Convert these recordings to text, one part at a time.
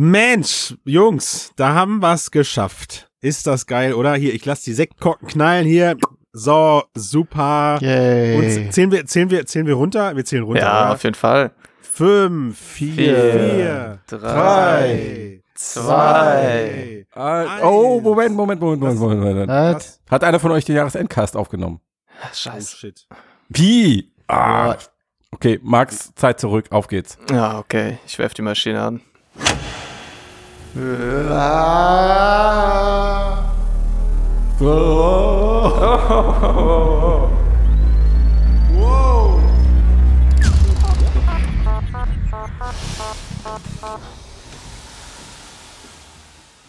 Mensch, Jungs, da haben wir's geschafft. Ist das geil, oder? Hier, ich lasse die Sektkorken knallen hier. So, super. Yay. Und zählen wir, zählen wir, zählen wir runter? Wir zählen runter. Ja, oder? auf jeden Fall. Fünf, Vier, vier, drei, zwei. Äh, oh, Moment, Moment, Moment, Moment, Moment, Moment. Was? Hat einer von euch den Jahresendcast aufgenommen? Oh, Scheiße. shit. Wie? Ah. Okay, Max, Zeit zurück, auf geht's. Ja, okay. Ich werf die Maschine an.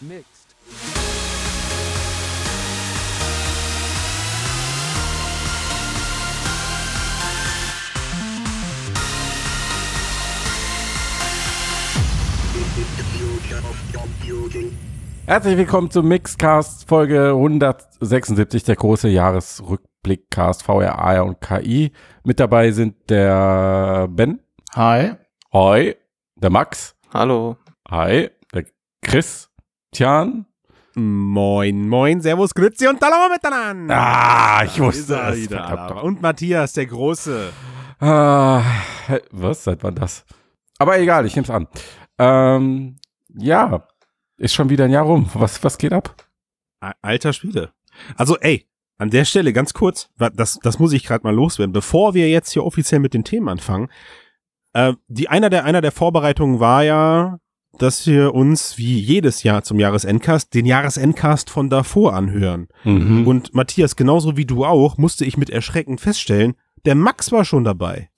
Mixed. This is the future of Herzlich willkommen zum Mixcast Folge 176, der große Jahresrückblickcast VR, AR und KI. Mit dabei sind der Ben, Hi. Hoi, der Max, Hallo. Hi, der Chris, Tian. Moin, moin, servus, grüezi und hallo miteinander. Ah, ich wusste es. wieder. Und Matthias, der Große. Ah, was? Seit wann das? Aber egal, ich nehm's an. Ähm, ja, ist schon wieder ein Jahr rum. Was, was geht ab? Alter Spiele. Also, ey, an der Stelle ganz kurz, das, das muss ich gerade mal loswerden, bevor wir jetzt hier offiziell mit den Themen anfangen. Äh, die, einer, der, einer der Vorbereitungen war ja, dass wir uns wie jedes Jahr zum Jahresendcast den Jahresendcast von davor anhören. Mhm. Und Matthias, genauso wie du auch, musste ich mit Erschrecken feststellen, der Max war schon dabei.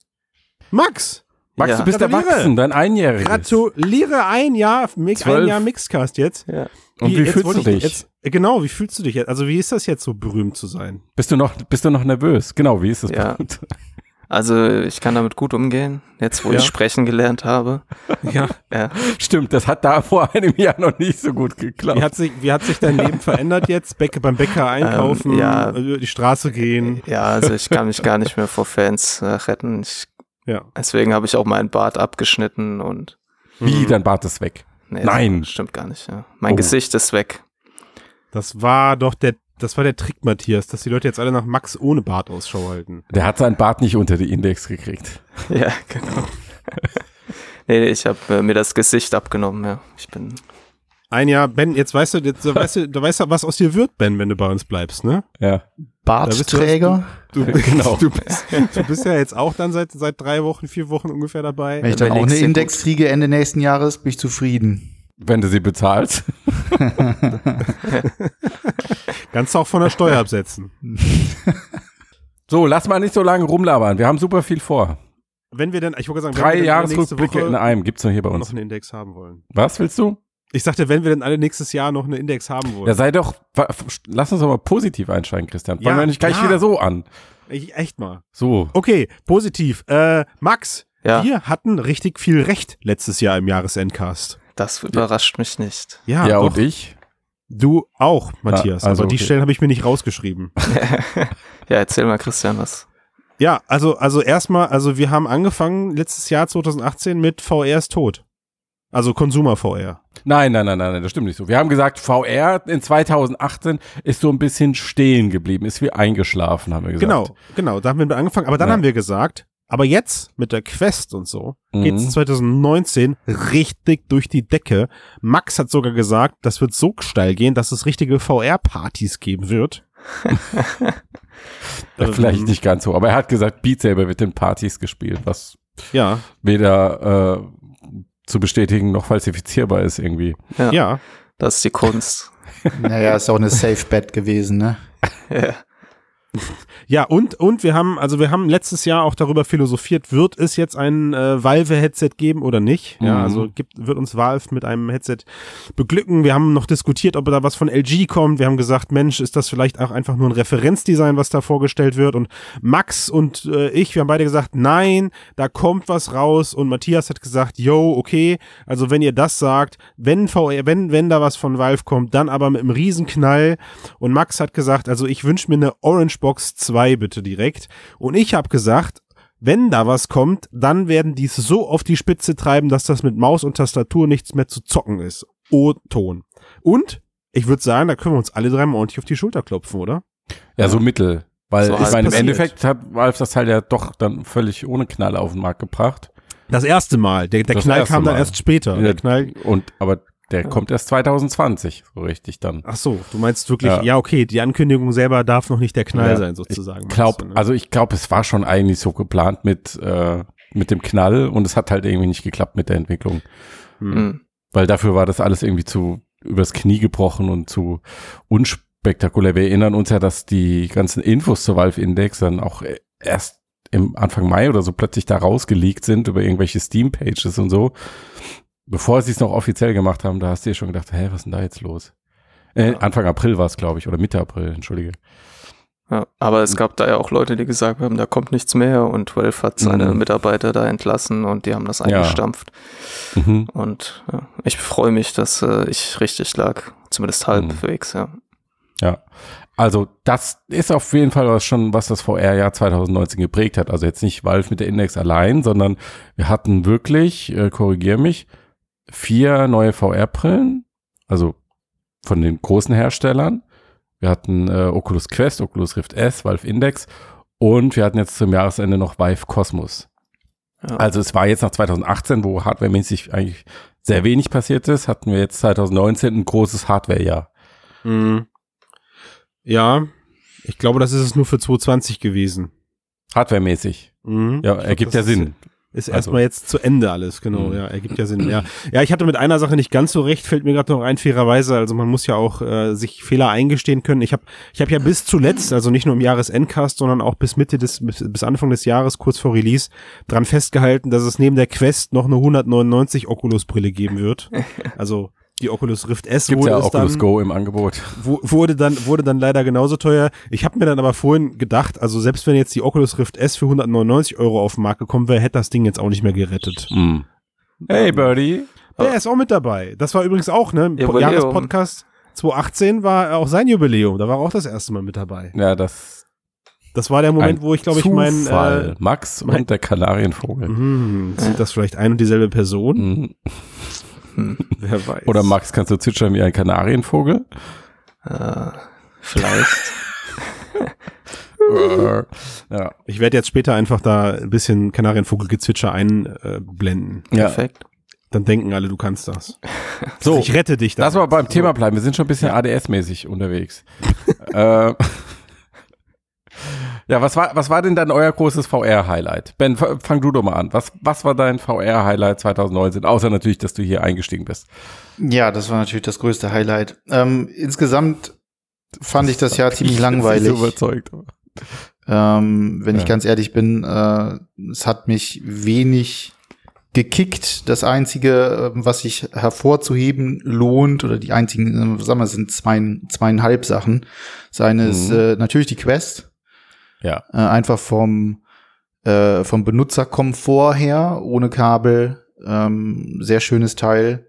Max, Max, Ja. du bist Gratuliere. erwachsen, dein Einjähriges. gratuliere ein Jahr, Mix, ein Zwölf. Jahr Mixcast jetzt. Ja. Und wie jetzt fühlst du ich dich? Jetzt, äh, genau, wie fühlst du dich jetzt? Also wie ist das jetzt so berühmt zu sein? Bist du noch, bist du noch nervös? Genau, wie ist das? Ja. Also ich kann damit gut umgehen, jetzt wo Ja. ich sprechen gelernt habe. Ja. Ja. Stimmt, das hat da vor einem Jahr noch nicht so gut geklappt. Wie hat sich, wie hat sich dein Leben verändert jetzt? Bäcker, beim Bäcker einkaufen, Ähm, ja. über die Straße gehen. Ja, also ich kann mich gar nicht mehr vor Fans äh, retten. Ich, Ja. deswegen habe ich auch meinen Bart abgeschnitten und Wie, Mhm. dein Bart ist weg. nee, Nein. das stimmt gar nicht. Ja. Mein Oh. Gesicht ist weg. Das war doch der, das war der Trick, Matthias, dass die Leute jetzt alle nach Max ohne Bart Ausschau halten. Der hat seinen Bart nicht unter die Index gekriegt. Ja, genau. nee, ich habe äh, mir das Gesicht abgenommen. Ja, ich bin Ein Jahr, Ben, jetzt weißt du, jetzt weißt du, du weißt ja, was aus dir wird, Ben, wenn du bei uns bleibst, ne? Ja, Bartträger. Du, genau. du, bist, du bist ja jetzt auch dann seit, seit drei Wochen, vier Wochen ungefähr dabei. Wenn ich dann auch eine Index kriege Ende nächsten Jahres, bin ich zufrieden. Wenn du sie bezahlst. Kannst du auch von der Steuer absetzen. So, lass mal nicht so lange rumlabern. Wir haben super viel vor. Wenn wir denn, ich wollte sagen, Drei Jahresrückblicke in einem gibt's noch hier bei noch uns. einen Index haben wollen. Was willst du? Ich sagte, wenn wir denn alle nächstes Jahr noch einen Index haben wollen. Ja, sei doch, lass uns doch mal positiv einsteigen, Christian. Fangen Ja, wir nicht gleich ja. wieder so an. ich, echt mal. So. Okay, positiv. Äh, Max, Ja. wir hatten richtig viel Recht letztes Jahr im Jahresendcast. Das überrascht mich nicht. Ja, Ja, doch. und ich? Du auch, Matthias. Also aber die okay. Stellen habe ich mir nicht rausgeschrieben. Ja, erzähl mal, Christian, was. ja, also, also erstmal, also wir haben angefangen letztes Jahr 2018 mit VR ist tot. Also Consumer VR. Nein, nein, nein, nein, nein, das stimmt nicht so. Wir haben gesagt, VR in 2018 ist so ein bisschen stehen geblieben, ist wie eingeschlafen, haben wir gesagt. Genau, genau, da haben wir angefangen. Aber dann Ja. haben wir gesagt, aber jetzt mit der Quest und so Mhm. geht's 2019 richtig durch die Decke. Max hat sogar gesagt, das wird so steil gehen, dass es richtige VR-Partys geben wird. Ja, Ähm, Vielleicht nicht ganz so, aber er hat gesagt, Beat Saber wird in Partys gespielt, was Ja, weder äh, zu bestätigen noch falsifizierbar ist irgendwie. Ja, ja. das ist die Kunst. Naja, ist auch eine Safe Bet gewesen, ne? ja. Ja, und, und wir haben, also wir haben letztes Jahr auch darüber philosophiert, wird es jetzt ein äh, Valve-Headset geben oder nicht? Ja, Mhm. also gibt, wird uns Valve mit einem Headset beglücken. Wir haben noch diskutiert, ob da was von LG kommt. Wir haben gesagt, Mensch, ist das vielleicht auch einfach nur ein Referenzdesign, was da vorgestellt wird? Und Max und äh, ich, wir haben beide gesagt, nein, da kommt was raus. Und Matthias hat gesagt, yo, okay, also wenn ihr das sagt, wenn VR, wenn, wenn da was von Valve kommt, dann aber mit einem Riesenknall. Und Max hat gesagt, also ich wünsche mir eine Orange Box 2 bitte direkt. Und ich habe gesagt, wenn da was kommt, dann werden die es so auf die Spitze treiben, dass das mit Maus und Tastatur nichts mehr zu zocken ist. O-Ton. Und ich würde sagen, da können wir uns alle dreimal ordentlich auf die Schulter klopfen, oder? Ja, so mittel. Weil So ich halt meine, im. Endeffekt hat Valve das Teil ja doch dann völlig ohne Knall auf den Markt gebracht. Das erste Mal. Der, der Knall kam dann Mal. erst später. Ja. Der Knall. Und aber der kommt erst 2020 so richtig dann. Ach so, du meinst wirklich, ja, Ja. okay, die Ankündigung selber darf noch nicht der Knall Ja. sein, sozusagen. Glaub, meinst du, ne? also ich glaube, es war schon eigentlich so geplant mit äh, mit dem Knall und es hat halt irgendwie nicht geklappt mit der Entwicklung, Hm. Mhm. weil dafür war das alles irgendwie zu übers Knie gebrochen und zu unspektakulär. Wir erinnern uns ja, dass die ganzen Infos zur Valve Index dann auch äh, erst im Anfang Mai oder so plötzlich da rausgelegt sind über irgendwelche Steam-Pages und so. Bevor sie es noch offiziell gemacht haben, da hast du dir schon gedacht, hä, was ist denn da jetzt los? Äh, Ja. Anfang April war es, glaube ich, oder Mitte April, entschuldige. Ja, aber es gab da ja auch Leute, die gesagt haben, da kommt nichts mehr und Valve hat seine Mhm. Mitarbeiter da entlassen und die haben das eingestampft. Mhm. Und ja, ich freue mich, dass äh, ich richtig lag, zumindest halbwegs, ja. Ja. Also das ist auf jeden Fall was schon, was das VR-Jahr 2019 geprägt hat. Also jetzt nicht Valve mit der Index allein, sondern wir hatten wirklich, äh, korrigier mich, vier neue VR-Brillen, also von den großen Herstellern. Wir hatten äh, Oculus Quest, Oculus Rift S, Valve Index und wir hatten jetzt zum Jahresende noch Vive Cosmos. ja. Also es war jetzt nach 2018, wo hardwaremäßig eigentlich sehr wenig passiert ist, hatten wir jetzt 2019 ein großes Hardware-Jahr. Mhm. Ja, ich glaube, das ist es nur für 2020 gewesen. Hardwaremäßig. Mhm. Ja, Ich ergibt ja Sinn. Ist Also- erstmal jetzt zu Ende alles, genau, Mhm. ja, ergibt ja Sinn, ja. Ja, ich hatte mit einer Sache nicht ganz so recht, fällt mir gerade noch ein, fairerweise, also man muss ja auch äh, sich Fehler eingestehen können. Ich habe ich hab ja bis zuletzt, also nicht nur im Jahresendcast, sondern auch bis Mitte des, bis, bis Anfang des Jahres, kurz vor Release, dran festgehalten, dass es neben der Quest noch eine 199 Oculus-Brille geben wird. Also die Oculus Rift S Gibt wurde ja Oculus dann, Go im Angebot. Wu- wurde dann wurde dann leider genauso teuer. Ich habe mir dann aber vorhin gedacht, also selbst wenn jetzt die Oculus Rift S für 199 Euro auf den Markt gekommen wäre, hätte das Ding jetzt auch nicht mehr gerettet. Mm. Hey, Birdie. Der ist auch mit dabei. Das war übrigens auch, ne? Im Jubiläum. Jahrespodcast 2018 war auch sein Jubiläum. Da war auch das erste Mal mit dabei. Ja, das Das war der Moment, ein wo ich glaube ich mein, äh, Max mein- und der Kanarienvogel. hm, sind das vielleicht ein und dieselbe Person? Mhm. Hm. Wer weiß. Oder Max, kannst du zwitschern wie ein Kanarienvogel? Äh, vielleicht. Ja. Ich werde jetzt später einfach da ein bisschen Kanarienvogelgezwitscher einblenden. ja. Perfekt. Dann denken alle, du kannst das. So, Ich rette dich da. lass mal beim Thema bleiben. Wir sind schon ein bisschen ADS-mäßig unterwegs. äh, ja, was war, was war denn dann euer großes VR-Highlight? Ben, fang du doch mal an. Was, was war dein VR-Highlight 2019? Außer natürlich, dass du hier eingestiegen bist. Ja, das war natürlich das größte Highlight. Ähm, insgesamt fand ich das Jahr ziemlich Ich bin langweilig. So überzeugt. Ähm, wenn ich Ja. ganz ehrlich bin, äh, es hat mich wenig gekickt. Das einzige, äh, was sich hervorzuheben lohnt, oder die einzigen, äh, sagen wir, sind zwei, zweieinhalb Sachen. Das eine ist Mhm. äh, natürlich die Quest. Ja. Äh, einfach vom, äh, vom Benutzerkomfort her, ohne Kabel. Ähm, sehr schönes Teil.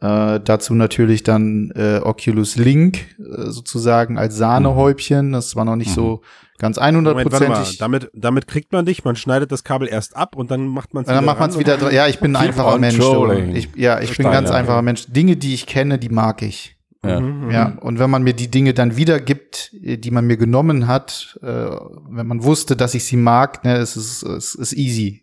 Äh, dazu natürlich dann äh, Oculus Link äh, sozusagen als Sahnehäubchen. Das war noch nicht Mhm. so ganz Moment, warte mal. hundertprozentig. Damit, damit kriegt man dich, man schneidet das Kabel erst ab und dann macht man es Und dann macht man es wieder. Ja, ich bin ein einfacher Mensch. Ich, ja, ich bin Steiner. ein ganz einfacher Mensch. Dinge, die ich kenne, die mag ich. Ja. Mhm, Ja, und wenn man mir die Dinge dann wiedergibt, äh, die man mir genommen hat, äh, wenn man wusste, dass ich sie mag, ne, es ist, es ist easy.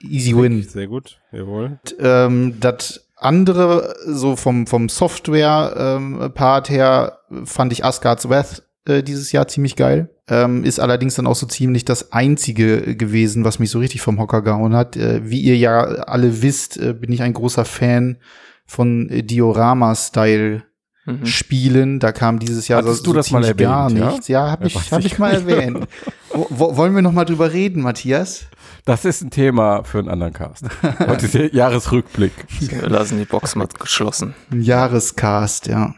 Easy win. Sehr gut, jawohl. Ähm, das andere, so vom, vom Software-Part her, fand ich Asgard's Wrath äh, dieses Jahr ziemlich geil. Ähm, ist allerdings dann auch so ziemlich das einzige gewesen, was mich so richtig vom Hocker gehauen hat. Äh, wie ihr ja alle wisst, äh, bin ich ein großer Fan von äh, Diorama-Style Mhm. Spielen. Da kam dieses Jahr Hattest du das mal ziemlich gar erwähnt, ja? nichts. Ja, habe ich, hab ich mal erwähnt. Wo, wollen wir noch mal drüber reden, Matthias? Das ist ein Thema für einen anderen Cast. Heute ist der Jahresrückblick. Wir lassen die Box mal geschlossen. Ein Jahrescast, ja.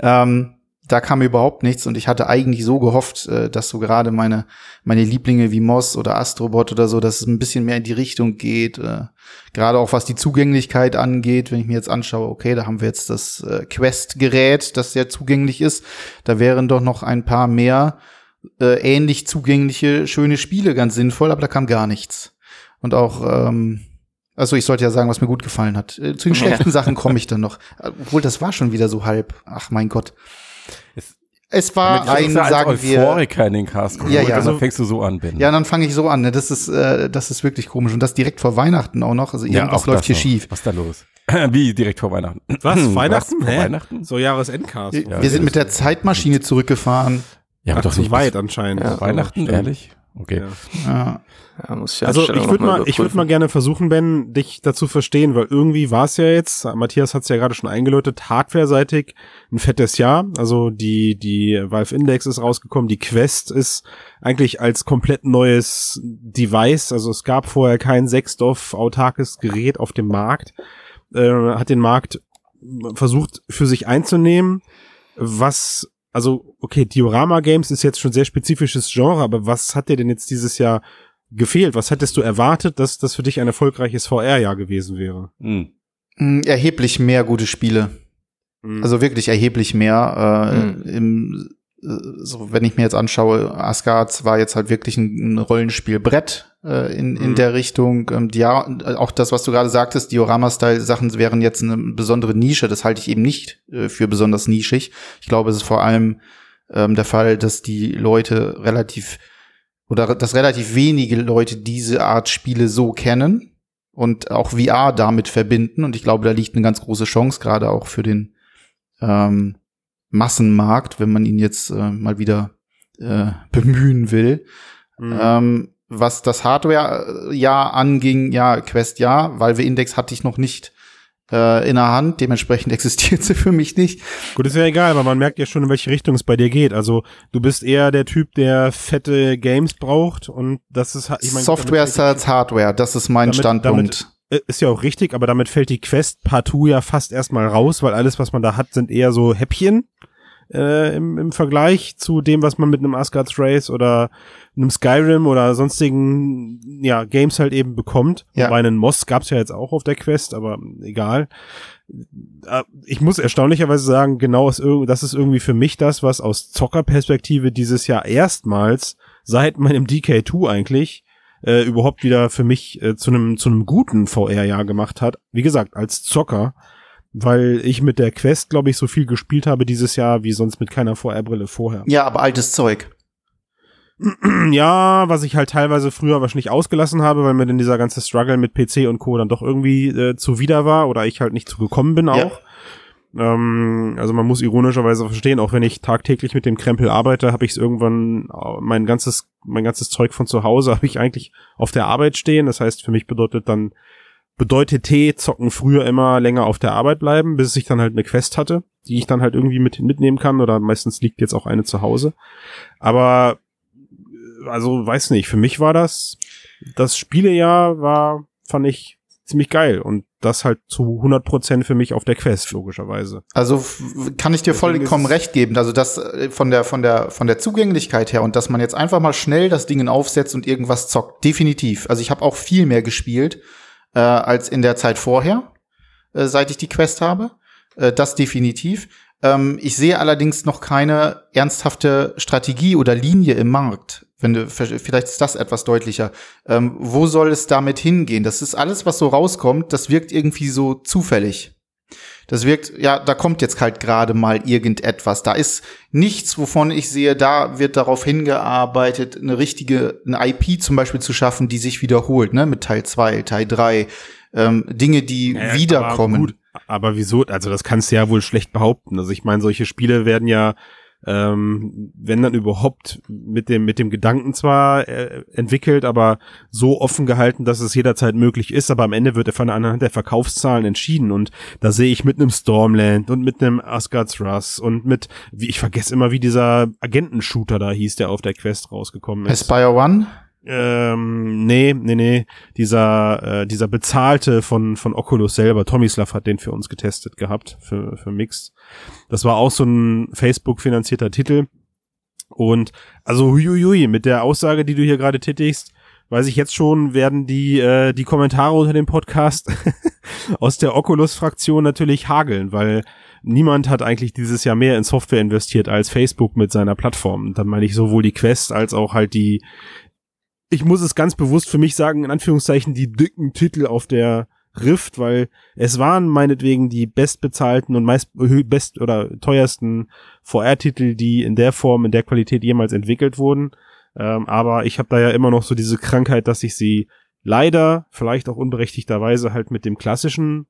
Ähm, da kam überhaupt nichts und ich hatte eigentlich so gehofft, äh, dass so gerade meine, meine Lieblinge wie Moss oder Astrobot oder so, dass es ein bisschen mehr in die Richtung geht. Äh, gerade auch was die Zugänglichkeit angeht, wenn ich mir jetzt anschaue, okay, da haben wir jetzt das äh, Quest-Gerät, das sehr zugänglich ist. Da wären doch noch ein paar mehr äh, ähnlich zugängliche, schöne Spiele ganz sinnvoll, aber da kam gar nichts. Und auch, ähm, also ich sollte ja sagen, was mir gut gefallen hat. Zu den schlechten Sachen komme ich dann noch. Obwohl, das war schon wieder so halb. Ach mein Gott. Es- war ein, sagen wir, Euphoriker in den Cast Ja, ja. Also fängst du so an, Ben. ja, dann fange ich so an. Ne? Das ist, äh, das ist wirklich komisch und das direkt vor Weihnachten auch noch. Also Ja, irgendwas auch läuft hier noch. schief. Was ist da los? Wie direkt vor Weihnachten? Was? Weihnachten? Was? Vor Hä? Weihnachten? So Jahresendcast. Wir Ja, wir sind mit der Zeitmaschine zurückgefahren. Ja, aber Ach, doch zu nicht weit anscheinend. Ja, Weihnachten, ehrlich? Okay. Ja. Ja. Ja, muss ich Also ich würde noch mal, ich würde mal gerne versuchen, Ben, dich dazu verstehen, weil irgendwie war es ja jetzt, Matthias hat es ja gerade schon eingeläutet, hardware-seitig ein fettes Jahr. Also die die Valve Index ist rausgekommen, die Quest ist eigentlich als komplett neues Device, also es gab vorher kein Sexdorf autarkes Gerät auf dem Markt, äh, hat den Markt versucht für sich einzunehmen, was also okay, Diorama Games ist jetzt schon sehr spezifisches Genre, aber was hat dir denn jetzt dieses Jahr gefehlt? Was hättest du erwartet, dass das für dich ein erfolgreiches VR-Jahr gewesen wäre? Hm. Mm, Erheblich mehr gute Spiele. Mhm. Also wirklich erheblich mehr. Äh, Mhm. im, äh, so, wenn ich mir jetzt anschaue, Asgard war jetzt halt wirklich ein, ein Rollenspielbrett äh, in, in Mhm. der Richtung. Ähm, Dia auch das, was du gerade sagtest, Diorama-Style-Sachen wären jetzt eine besondere Nische. Das halte ich eben nicht äh, für besonders nischig. Ich glaube, es ist vor allem ähm, der Fall, dass die Leute relativ oder dass relativ wenige Leute diese Art Spiele so kennen und auch VR damit verbinden. Und ich glaube, da liegt eine ganz große Chance, gerade auch für den ähm, Massenmarkt, wenn man ihn jetzt äh, mal wieder äh, bemühen will. Mhm. Ähm, was das Hardware-Jahr anging, ja, Quest ja, Valve Index hatte ich noch nicht äh, in der Hand, dementsprechend existiert sie für mich nicht. Gut, ist ja egal, aber man merkt ja schon, in welche Richtung es bei dir geht. Also du bist eher der Typ, der fette Games braucht und das ist ich mein, Software damit- sells Hardware, das ist mein Damit- Standpunkt. Äh, Ist ja auch richtig, aber damit fällt die Quest partout ja fast erstmal raus, weil alles, was man da hat, sind eher so Häppchen äh, im, im Vergleich zu dem, was man mit einem Asgard's Race oder einem Skyrim oder sonstigen ja, Games halt eben bekommt. Ja. Wobei einen Moss gab's ja jetzt auch auf der Quest, aber egal. Äh, Ich muss erstaunlicherweise sagen, genau das ist irgendwie für mich das, was aus Zockerperspektive dieses Jahr erstmals seit meinem DK2 eigentlich äh, überhaupt wieder für mich äh, zu einem zu einem guten VR-Jahr gemacht hat. Wie gesagt, als Zocker, weil ich mit der Quest, glaube ich, so viel gespielt habe dieses Jahr wie sonst mit keiner VR-Brille vorher. Ja, aber altes Zeug. Ja, was ich halt teilweise früher wahrscheinlich ausgelassen habe, weil mir dann dieser ganze Struggle mit PC und Co. dann doch irgendwie äh, zuwider war oder ich halt nicht zu gekommen bin Ja. auch. Ähm, also man muss ironischerweise verstehen, auch wenn ich tagtäglich mit dem Krempel arbeite, habe ich es irgendwann äh, mein ganzes mein ganzes Zeug von zu Hause habe ich eigentlich auf der Arbeit stehen. Das heißt, für mich bedeutet dann bedeutet T zocken früher immer länger auf der Arbeit bleiben, bis ich dann halt eine Quest hatte, die ich dann halt irgendwie mit mitnehmen kann oder meistens liegt jetzt auch eine zu Hause. Aber äh, also weiß nicht, für mich war das das Spielejahr war fand ich ziemlich geil und das halt zu 100% für mich auf der Quest logischerweise. Also kann ich dir Deswegen vollkommen recht geben. Also das äh, von der von der von der Zugänglichkeit her und dass man jetzt einfach mal schnell das Ding aufsetzt und irgendwas zockt, definitiv. Also ich habe auch viel mehr gespielt äh, als in der Zeit vorher, äh, seit ich die Quest habe. Äh, das definitiv. Ähm, ich sehe allerdings noch keine ernsthafte Strategie oder Linie im Markt. Wenn du, vielleicht ist das etwas deutlicher. Ähm, wo soll es damit hingehen? Das ist alles, was so rauskommt, das wirkt irgendwie so zufällig. Das wirkt, ja, da kommt jetzt halt gerade mal irgendetwas. Da ist nichts, wovon ich sehe, da wird darauf hingearbeitet, eine richtige, eine IP zum Beispiel zu schaffen, die sich wiederholt, ne, mit Teil 2, Teil 3, ähm, Dinge, die Ja, wiederkommen. Aber, gut, aber wieso? Also das kannst du ja wohl schlecht behaupten. Also ich meine, solche Spiele werden ja, ähm, wenn dann überhaupt mit dem mit dem Gedanken zwar äh, entwickelt, aber so offen gehalten, dass es jederzeit möglich ist. Aber am Ende wird er von anhand der Verkaufszahlen entschieden. Und da sehe ich mit einem Stormland und mit einem Asgard's Russ und mit, wie ich vergesse immer, wie dieser Agentenshooter da hieß, der auf der Quest rausgekommen ist. Aspire One? Ähm, nee, nee, nee. Dieser, äh, dieser bezahlte von, von Oculus selber, Tomislav hat den für uns getestet gehabt, für, für Mix. Das war auch so ein Facebook-finanzierter Titel. Und also huiuiui, mit der Aussage, die du hier gerade tätigst, weiß ich jetzt schon, werden die, äh, die Kommentare unter dem Podcast aus der Oculus-Fraktion natürlich hageln, weil niemand hat eigentlich dieses Jahr mehr in Software investiert als Facebook mit seiner Plattform. Dann meine ich sowohl die Quest als auch halt die, ich muss es ganz bewusst für mich sagen, in Anführungszeichen, die dicken Titel auf der Rift, weil es waren meinetwegen die bestbezahlten und meist best oder teuersten VR-Titel, die in der Form, in der Qualität jemals entwickelt wurden. Ähm, aber ich habe da ja immer noch so diese Krankheit, dass ich sie leider, vielleicht auch unberechtigterweise, halt mit dem klassischen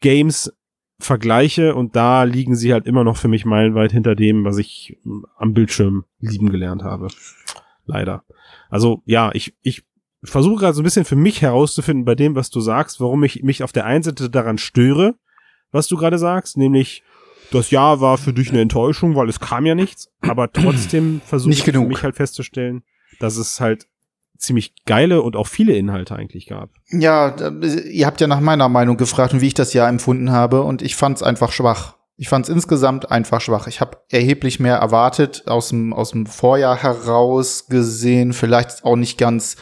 Games vergleiche und da liegen sie halt immer noch für mich meilenweit hinter dem, was ich am Bildschirm lieben gelernt habe. Leider. Also ja, ich, ich versuche gerade so ein bisschen für mich herauszufinden bei dem, was du sagst, warum ich mich auf der einen Seite daran störe, was du gerade sagst, nämlich das Jahr war für dich eine Enttäuschung, weil es kam ja nichts, aber trotzdem versuche ich für mich halt festzustellen, dass es halt ziemlich geile und auch viele Inhalte eigentlich gab. Ja, ihr habt ja nach meiner Meinung gefragt und wie ich das Jahr empfunden habe und ich fand es einfach schwach. Ich fand es insgesamt einfach schwach. Ich habe erheblich mehr erwartet aus dem aus dem Vorjahr heraus gesehen, vielleicht auch nicht ganz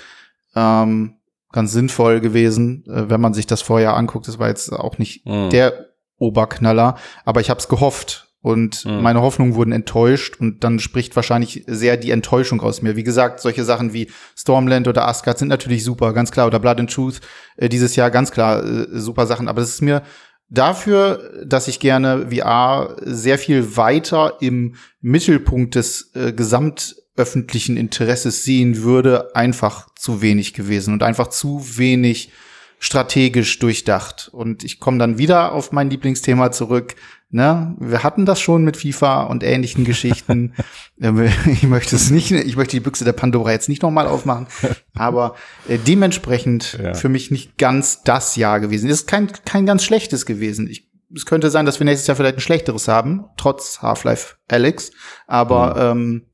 ähm, ganz sinnvoll gewesen, äh, wenn man sich das Vorjahr anguckt. Das war jetzt auch nicht mhm. der Oberknaller, aber ich habe es gehofft und mhm. meine Hoffnungen wurden enttäuscht und dann spricht wahrscheinlich sehr die Enttäuschung aus mir. Wie gesagt, solche Sachen wie Stormland oder Asgard sind natürlich super, ganz klar. Oder Blood and Truth äh, dieses Jahr ganz klar äh, super Sachen. Aber es ist mir dafür, dass ich gerne VR sehr viel weiter im Mittelpunkt des äh, gesamtöffentlichen Interesses sehen würde, einfach zu wenig gewesen und einfach zu wenig strategisch durchdacht. Und ich komme dann wieder auf mein Lieblingsthema zurück, Ne? Wir hatten das schon mit FIFA und ähnlichen Geschichten. ich möchte es nicht, ich möchte die Büchse der Pandora jetzt nicht nochmal aufmachen, aber äh, dementsprechend ja. für mich nicht ganz das Jahr gewesen. Es ist kein, kein ganz schlechtes gewesen. Ich, es könnte sein, dass wir nächstes Jahr vielleicht ein schlechteres haben, trotz Half-Life Alex, aber mhm. ähm,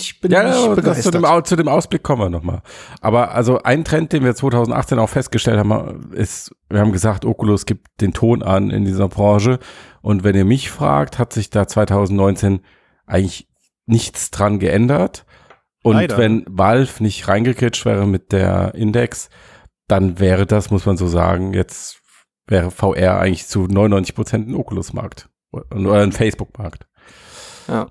ich bin ja, nicht begeistert. Zu dem, zu dem Ausblick kommen wir nochmal. Aber also ein Trend, den wir 2018 auch festgestellt haben, ist, wir haben gesagt, Oculus gibt den Ton an in dieser Branche. Und wenn ihr mich fragt, hat sich da 2019 eigentlich nichts dran geändert. Und Leider. wenn Valve nicht reingekritscht wäre mit der Index, dann wäre das, muss man so sagen, jetzt wäre VR eigentlich zu 99 Prozent ein Oculus-Markt oder ein Facebook-Markt. Ja.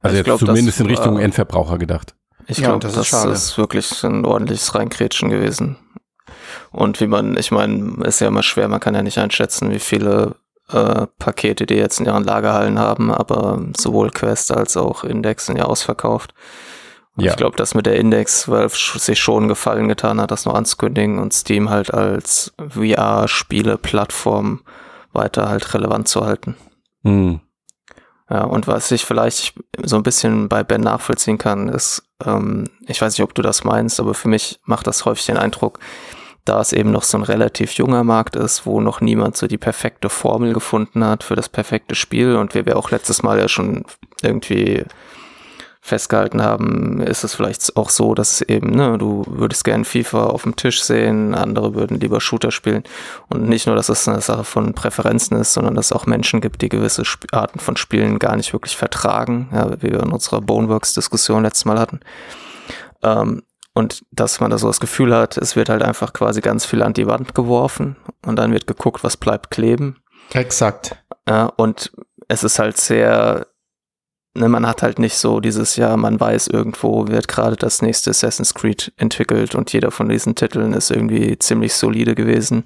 Also jetzt glaub, zumindest das, in Richtung äh, Endverbraucher gedacht. Ich glaube, das, das ist, ist, wirklich ein ordentliches Reinkrätschen gewesen. Und wie man, ich meine, ist ja immer schwer, man kann ja nicht einschätzen, wie viele äh, Pakete die jetzt in ihren Lagerhallen haben, aber sowohl Quest als auch Index sind ja ausverkauft. Und ja. ich glaube, dass mit der Index Valve sich schon Gefallen getan hat, das noch anzukündigen und Steam halt als VR-Spiele-Plattform weiter halt relevant zu halten. Mhm. Ja, und was ich vielleicht so ein bisschen bei Ben nachvollziehen kann, ist, ähm, ich weiß nicht, ob du das meinst, aber für mich macht das häufig den Eindruck, da es eben noch so ein relativ junger Markt ist, wo noch niemand so die perfekte Formel gefunden hat für das perfekte Spiel und wir, wir auch letztes Mal ja schon irgendwie festgehalten haben, ist es vielleicht auch so, dass eben, ne, du würdest gerne FIFA auf dem Tisch sehen, andere würden lieber Shooter spielen. Und nicht nur, dass es eine Sache von Präferenzen ist, sondern dass es auch Menschen gibt, die gewisse Arten von Spielen gar nicht wirklich vertragen, ja, wie wir in unserer Boneworks-Diskussion letztes Mal hatten. Ähm, und dass man da so das Gefühl hat, es wird halt einfach quasi ganz viel an die Wand geworfen und dann wird geguckt, was bleibt kleben. Exakt. Ja, und es ist halt sehr ne, man hat halt nicht so dieses Jahr, man weiß, irgendwo wird gerade das nächste Assassin's Creed entwickelt und jeder von diesen Titeln ist irgendwie ziemlich solide gewesen.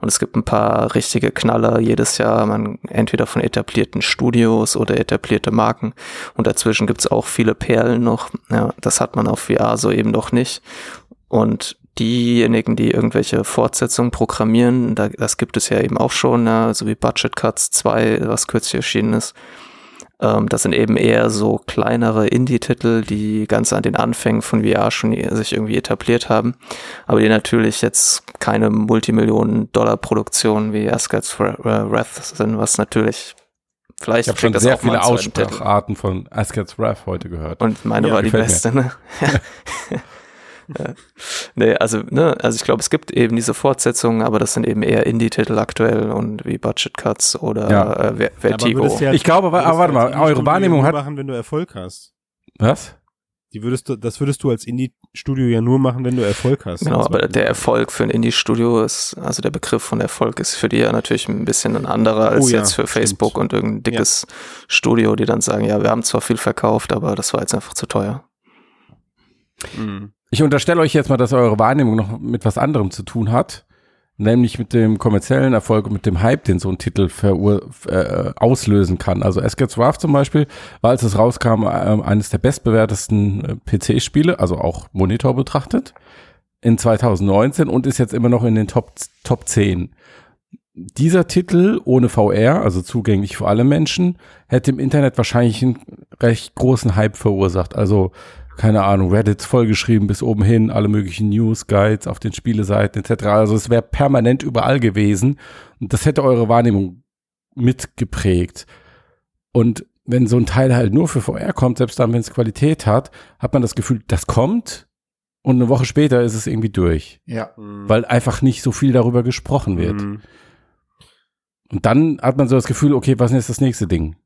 Und es gibt ein paar richtige Knaller jedes Jahr, man entweder von etablierten Studios oder etablierte Marken. Und dazwischen gibt's auch viele Perlen noch. Ja, das hat man auf VR so eben noch nicht. Und diejenigen, die irgendwelche Fortsetzungen programmieren, da, das gibt es ja eben auch schon, ja, so wie Budget Cuts 2, was kürzlich erschienen ist. Ähm, das sind eben eher so kleinere Indie-Titel, die ganz an den Anfängen von VR schon sich irgendwie etabliert haben, aber die natürlich jetzt keine Multimillionen-Dollar-Produktionen wie Asgard's Wrath sind, was natürlich Vielleicht ich habe schon sehr viele Ausspracharten von Asgard's Wrath heute gehört. Und meine ja, war die beste, ne? ja. Nee, also, ne, also ich glaube, es gibt eben diese Fortsetzungen, aber das sind eben eher Indie-Titel aktuell und wie Budget Cuts oder ja. äh, Vertigo. Ja, ich glaube, aber, aber warte mal, eure Wahrnehmung hat. Machen, wenn du Erfolg hast. Was? Die würdest du, das würdest du als Indie-Studio ja nur machen, wenn du Erfolg hast. Genau, Das aber der Erfolg für ein Indie-Studio ist, also der Begriff von Erfolg ist für die ja natürlich ein bisschen ein anderer als Oh ja, jetzt für stimmt. Facebook und irgendein dickes Studio, die dann sagen, ja, wir haben zwar viel verkauft, aber das war jetzt einfach zu teuer. Mhm. Ich unterstelle euch jetzt mal, dass eure Wahrnehmung noch mit was anderem zu tun hat, nämlich mit dem kommerziellen Erfolg und mit dem Hype, den so ein Titel äh, auslösen kann. Also Escape Raft zum Beispiel war, als es rauskam, äh, eines der bestbewertesten äh, PC-Spiele, also auch Monitor betrachtet, in 2019 und ist jetzt immer noch in den Top, Top 10. Dieser Titel ohne VR, also zugänglich für alle Menschen, hätte im Internet wahrscheinlich einen recht großen Hype verursacht. Also keine Ahnung, Reddit vollgeschrieben bis oben hin, alle möglichen News, Guides auf den Spieleseiten etc. Also es wäre permanent überall gewesen und das hätte eure Wahrnehmung mitgeprägt. Und wenn so ein Teil halt nur für VR kommt, selbst dann, wenn es Qualität hat, hat man das Gefühl, das kommt und eine Woche später ist es irgendwie durch, Ja. Mhm. weil einfach nicht so viel darüber gesprochen wird. Mhm. Und dann hat man so das Gefühl, okay, was ist das nächste Ding?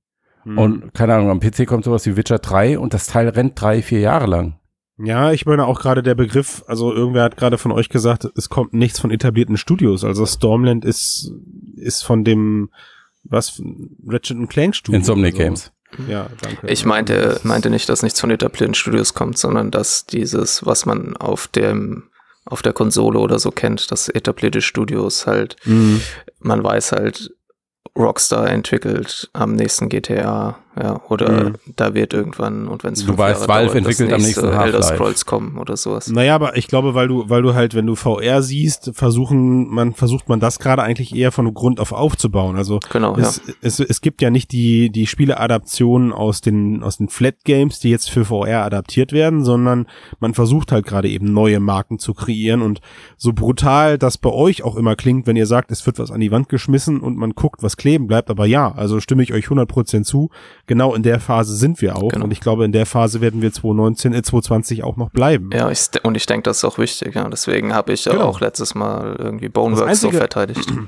Mhm. Und keine Ahnung, am PC kommt sowas wie Witcher 3 und das Teil rennt drei, vier Jahre lang. Ja, ich meine auch gerade der Begriff, also irgendwer hat gerade von euch gesagt, es kommt nichts von etablierten Studios. Also Stormland ist, ist von dem, was, Ratchet Clank Studio. Insomniac also. Games. Ja, danke. Ich meinte, meinte nicht, dass nichts von etablierten Studios kommt, sondern dass dieses, was man auf dem, auf der Konsole oder so kennt, dass etablierte Studios halt, Mhm. man weiß halt, Rockstar entwickelt am nächsten GTA, ja, oder Mhm. da wird irgendwann, und wenn es Du weißt, Valve entwickelt am nächsten Elder Half-Life. Scrolls kommen oder sowas. Naja, aber ich glaube, weil du, weil du halt, wenn du VR siehst, versuchen, man versucht man das gerade eigentlich eher von Grund auf aufzubauen. Also Genau, ja. es, es, es gibt ja nicht die, die Spieleadaptionen aus den, aus den Flat Games, die jetzt für VR adaptiert werden, sondern man versucht halt gerade eben neue Marken zu kreieren und so brutal das bei euch auch immer klingt, wenn ihr sagt, es wird was an die Wand geschmissen und man guckt, was kleben bleibt, aber ja, also stimme ich euch 100% zu, genau in der Phase sind wir auch Genau. und ich glaube, in der Phase werden wir 2019, äh, 2020 auch noch bleiben. Ja, ich, und ich denke, das ist auch wichtig, ja. Deswegen habe ich ja Genau. auch letztes Mal irgendwie Boneworks Das so Einzige- verteidigt.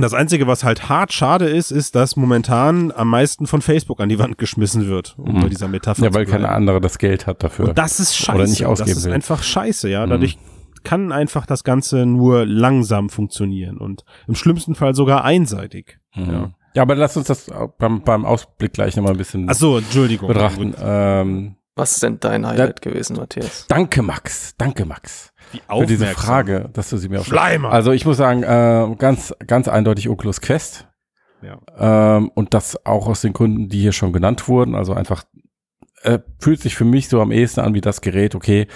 Das Einzige, was halt hart schade ist, ist, dass momentan am meisten von Facebook an die Wand geschmissen wird, um Mhm. bei dieser Metapher Ja, weil zu keine bleiben. andere das Geld hat dafür. Und das ist scheiße. Oder nicht ausgeben das ist will. einfach scheiße, ja. Mhm. Dadurch kann einfach das Ganze nur langsam funktionieren und im schlimmsten Fall sogar einseitig. Mhm. Ja. Ja. aber lass uns das beim, beim Ausblick gleich nochmal ein bisschen Ach so, Entschuldigung. betrachten. Ähm, Was ist denn dein Highlight gewesen, Matthias? danke, Max. Danke, Max. Wie Für diese. Frage, dass du sie mir auch Schleimer. Also ich muss sagen, äh, ganz, ganz eindeutig Oculus Quest. Ja. Ähm, und das auch aus den Gründen, die hier schon genannt wurden. Also einfach äh, fühlt sich für mich so am ehesten an wie das Gerät, okay,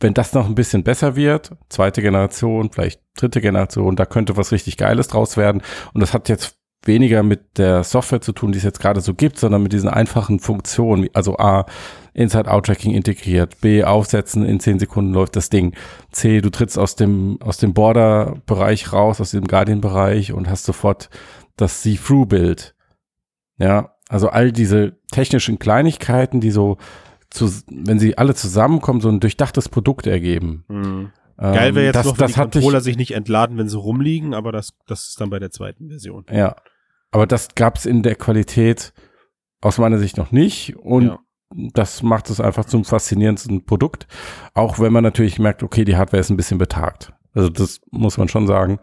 wenn das noch ein bisschen besser wird, zweite Generation, vielleicht dritte Generation, da könnte was richtig Geiles draus werden. Und das hat jetzt weniger mit der Software zu tun, die es jetzt gerade so gibt, sondern mit diesen einfachen Funktionen, also A, Inside-Out-Tracking integriert, B, aufsetzen, in 10 Sekunden läuft das Ding, C, du trittst aus dem, aus dem Border-Bereich raus, aus dem Guardian-Bereich und hast sofort das See-Through-Bild. Ja, also all diese technischen Kleinigkeiten, die so, zu, wenn sie alle zusammenkommen, so ein durchdachtes Produkt ergeben. Mhm. Ähm, Geil wäre jetzt das, noch, wenn das die hatte ich, Controller sich nicht entladen, wenn sie rumliegen, aber das, das ist dann bei der zweiten Version. Ja, aber das gab es in der Qualität aus meiner Sicht noch nicht und Ja. das macht es einfach zum faszinierendsten Produkt, auch wenn man natürlich merkt, okay, die Hardware ist ein bisschen betagt. Also das muss man schon sagen.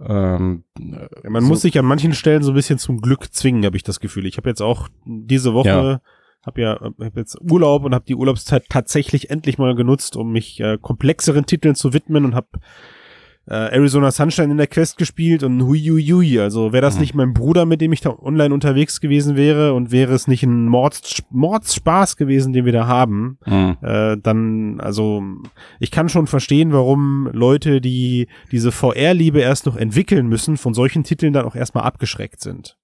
Ähm, Ja, man so- muss sich an manchen Stellen so ein bisschen zum Glück zwingen, habe ich das Gefühl. Ich habe jetzt auch diese Woche, Ja. Habe ja hab jetzt Urlaub und habe die Urlaubszeit tatsächlich endlich mal genutzt, um mich äh, komplexeren Titeln zu widmen und habe äh, Arizona Sunshine in der Quest gespielt und hui hui hui. Also wäre das Mhm. nicht mein Bruder, mit dem ich da online unterwegs gewesen wäre und wäre es nicht ein Mords, Mordsspaß gewesen, den wir da haben, mh, äh, dann, also ich kann schon verstehen, warum Leute, die diese VR-Liebe erst noch entwickeln müssen, von solchen Titeln dann auch erstmal abgeschreckt sind.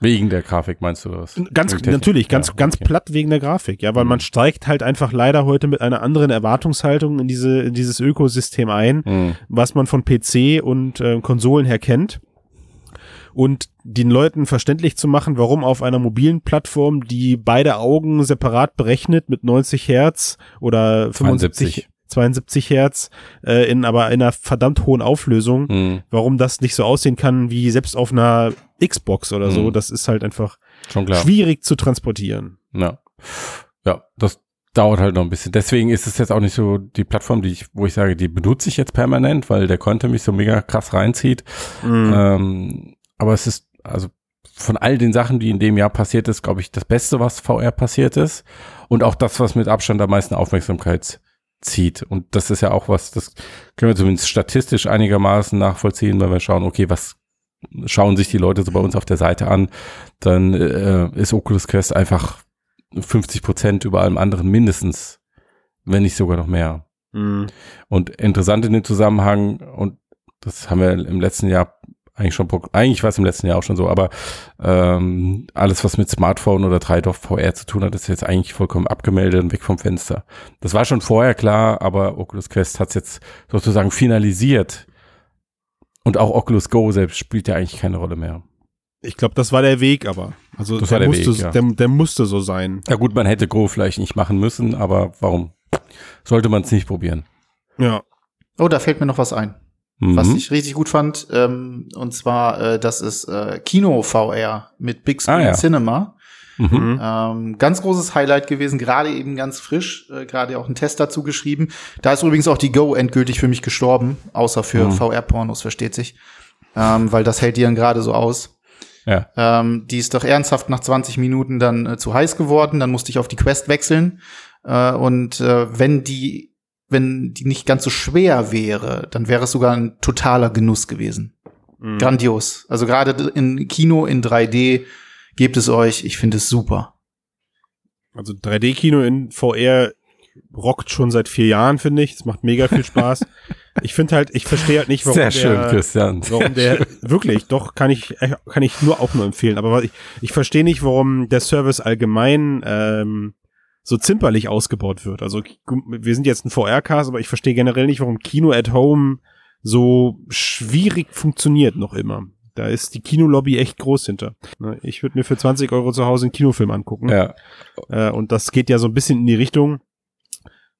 Wegen der Grafik meinst du das? Ganz natürlich, ganz Ja, ganz okay. platt wegen der Grafik, ja, weil Mhm. man steigt halt einfach leider heute mit einer anderen Erwartungshaltung in diese in dieses Ökosystem ein, Mh, was man von PC und äh, Konsolen her kennt. Und den Leuten verständlich zu machen, warum auf einer mobilen Plattform, die beide Augen separat berechnet mit 90 Hertz oder 75, 72 Hertz, äh, in aber in einer verdammt hohen Auflösung, mh, warum das nicht so aussehen kann wie selbst auf einer Xbox oder so, Mhm. das ist halt einfach schwierig zu transportieren. Ja. Ja, das dauert halt noch ein bisschen. Deswegen ist es jetzt auch nicht so die Plattform, die ich, wo ich sage, die benutze ich jetzt permanent, weil der Content mich so mega krass reinzieht. Mhm. Ähm, aber es ist, also von all den Sachen, die in dem Jahr passiert ist, glaube ich, das Beste, was VR passiert ist. Und auch das, was mit Abstand am meisten Aufmerksamkeit zieht. Und das ist ja auch was, das können wir zumindest statistisch einigermaßen nachvollziehen, wenn wir schauen, okay, was schauen sich die Leute so bei uns auf der Seite an, dann äh, ist Oculus Quest einfach 50 Prozent über allem anderen mindestens, wenn nicht sogar noch mehr. Mhm. Und interessant in dem Zusammenhang, und das haben wir im letzten Jahr eigentlich schon, eigentlich war es im letzten Jahr auch schon so, aber ähm, alles, was mit Smartphone oder 3 VR zu tun hat, ist jetzt eigentlich vollkommen abgemeldet und weg vom Fenster. Das war schon vorher klar, aber Oculus Quest hat es jetzt sozusagen finalisiert. Und auch Oculus Go selbst spielt ja eigentlich keine Rolle mehr. Ich glaube, das war der Weg, aber. Also Das der, war der musste, Weg, ja. der, der musste so sein. Ja gut, man hätte Go vielleicht nicht machen müssen, aber warum sollte man es nicht probieren? Ja. Oh, da fällt mir noch was ein, Mhm. was ich richtig gut fand. Ähm, und zwar, äh, das ist äh, Kino VR mit Big Screen Ah, ja. Cinema. mhm. Mhm. Ähm, ganz großes Highlight gewesen, gerade eben ganz frisch, äh, gerade auch einen Test dazu geschrieben. Da ist übrigens auch die Go endgültig für mich gestorben, außer für Mhm. VR-Pornos, versteht sich. Ähm, weil das hält die dann gerade so aus. Ja. Ähm, die ist doch ernsthaft nach 20 Minuten dann äh, zu heiß geworden, dann musste ich auf die Quest wechseln. Äh, und äh, wenn die, wenn die nicht ganz so schwer wäre, dann wäre es sogar ein totaler Genuss gewesen. Mhm. Grandios. Also gerade in Kino in 3D gebt es euch, ich finde es super. Also 3D-Kino in VR rockt schon seit vier Jahren, finde ich. Es macht mega viel Spaß. ich finde halt, ich verstehe halt nicht, warum Sehr schön, der, Christian. warum der wirklich, doch kann ich äh, kann ich nur auch nur empfehlen. Aber ich, ich verstehe nicht, warum der Service allgemein ähm, so zimperlich ausgebaut wird. Also wir sind jetzt ein VR-Cast, aber ich verstehe generell nicht, warum Kino at Home so schwierig funktioniert noch immer. Da ist die Kinolobby echt groß hinter. Ne, Ich würde mir für 20 Euro zu Hause einen Kinofilm angucken. Ja, Äh, und das geht ja so ein bisschen in die Richtung.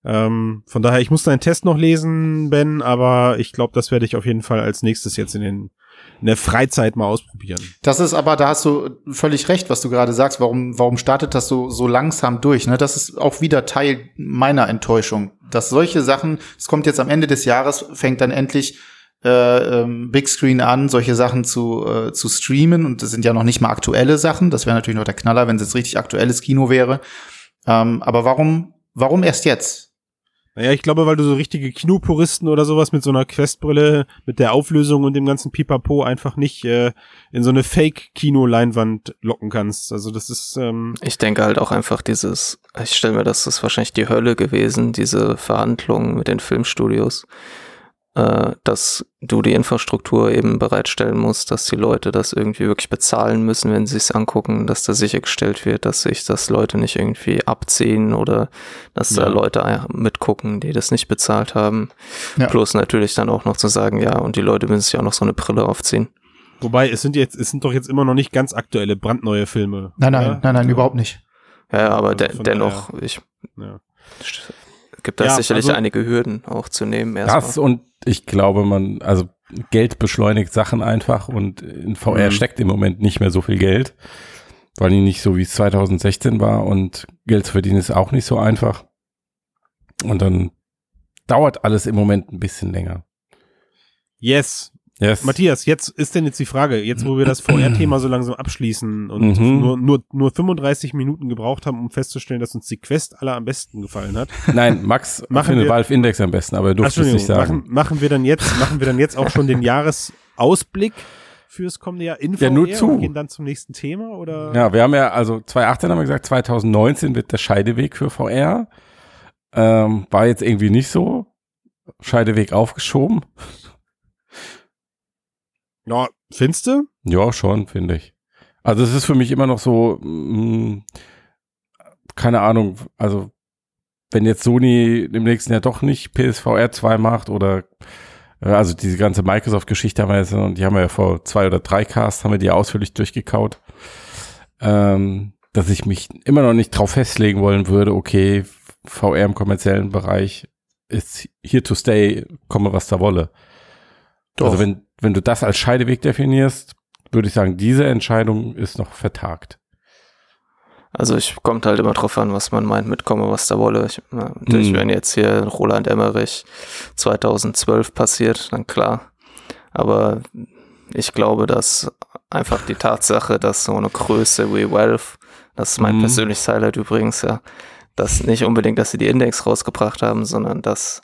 Ähm, von daher, ich muss deinen Test noch lesen, Ben, aber ich glaube, das werde ich auf jeden Fall als nächstes jetzt in, den, in der Freizeit mal ausprobieren. Das ist aber, da hast du völlig recht, was du gerade sagst. Warum, warum startet das so, so langsam durch? Ne? Das ist auch wieder Teil meiner Enttäuschung. Dass solche Sachen, es kommt jetzt am Ende des Jahres, fängt dann endlich äh, ähm, Big Screen an, solche Sachen zu, äh, zu streamen. Und das sind ja noch nicht mal aktuelle Sachen. Das wäre natürlich noch der Knaller, wenn es jetzt richtig aktuelles Kino wäre. Ähm, aber warum, warum erst jetzt? Naja, ich glaube, weil du so richtige Kinopuristen oder sowas mit so einer Questbrille, mit der Auflösung und dem ganzen Pipapo einfach nicht äh, in so eine Fake-Kino-Leinwand locken kannst. Also das ist, ähm, Ich denke halt auch einfach dieses, ich stelle mir das, das ist wahrscheinlich die Hölle gewesen, diese Verhandlungen mit den Filmstudios, äh, dass du die Infrastruktur eben bereitstellen musst, dass die Leute das irgendwie wirklich bezahlen müssen, wenn sie es angucken, dass da sichergestellt wird, dass sich das Leute nicht irgendwie abziehen oder dass da Ja. Leute einfach mitgucken, die das nicht bezahlt haben. Ja. Plus natürlich dann auch noch zu sagen, ja, und die Leute müssen sich auch noch so eine Brille aufziehen. wobei es sind jetzt, es sind doch jetzt immer noch nicht ganz aktuelle, brandneue Filme. Nein, nein, oder? nein, nein, überhaupt nicht. Ja, aber Also dennoch, ich Ja. gibt da Ja, sicherlich also- einige Hürden auch zu nehmen. erstmal. das und ich glaube, man, also Geld beschleunigt Sachen einfach und in VR Mhm. steckt im Moment nicht mehr so viel Geld, weil die nicht so wie es 2016 war und Geld zu verdienen ist auch nicht so einfach. Und dann dauert alles im Moment ein bisschen länger. Yes. Yes. Matthias, jetzt ist denn jetzt die Frage, jetzt wo wir das VR-Thema so langsam abschließen und Mhm. nur, nur, nur 35 Minuten gebraucht haben, um festzustellen, dass uns die Quest aller am besten gefallen hat. Nein, Max Machen wir- Valve Index am besten, aber er durfte es nicht sagen. machen, machen wir dann jetzt, machen wir dann jetzt auch schon den Jahresausblick fürs kommende Jahr in Ja, nur zu. und gehen dann zum nächsten Thema oder? Ja, wir haben ja, also 2018 haben wir gesagt, 2019 wird der Scheideweg für VR. Ähm, war jetzt irgendwie nicht so. Scheideweg aufgeschoben. Ja, findest du? Ja, schon, finde ich. Also es ist für mich immer noch so, mh, keine Ahnung, also wenn jetzt Sony im nächsten Jahr doch nicht PSVR 2 macht oder äh, also diese ganze Microsoft-Geschichte haben wir jetzt, und die haben wir ja vor zwei oder drei Casts, haben wir die ausführlich durchgekaut, ähm, dass ich mich immer noch nicht drauf festlegen wollen würde, okay, VR im kommerziellen Bereich ist here to stay, komme was da wolle. Doch. Also wenn, wenn du das als Scheideweg definierst, würde ich sagen, diese Entscheidung ist noch vertagt. Also ich kommt halt immer drauf an, was man meint mit komme, was da wolle. Ich, na, natürlich, Hm. wenn jetzt hier Roland Emmerich 2012 passiert, dann klar. Aber ich glaube, dass einfach die Tatsache, dass so eine Größe wie Valve, das ist mein Mhm. persönliches Highlight übrigens, ja, dass nicht unbedingt, dass sie die Index rausgebracht haben, sondern dass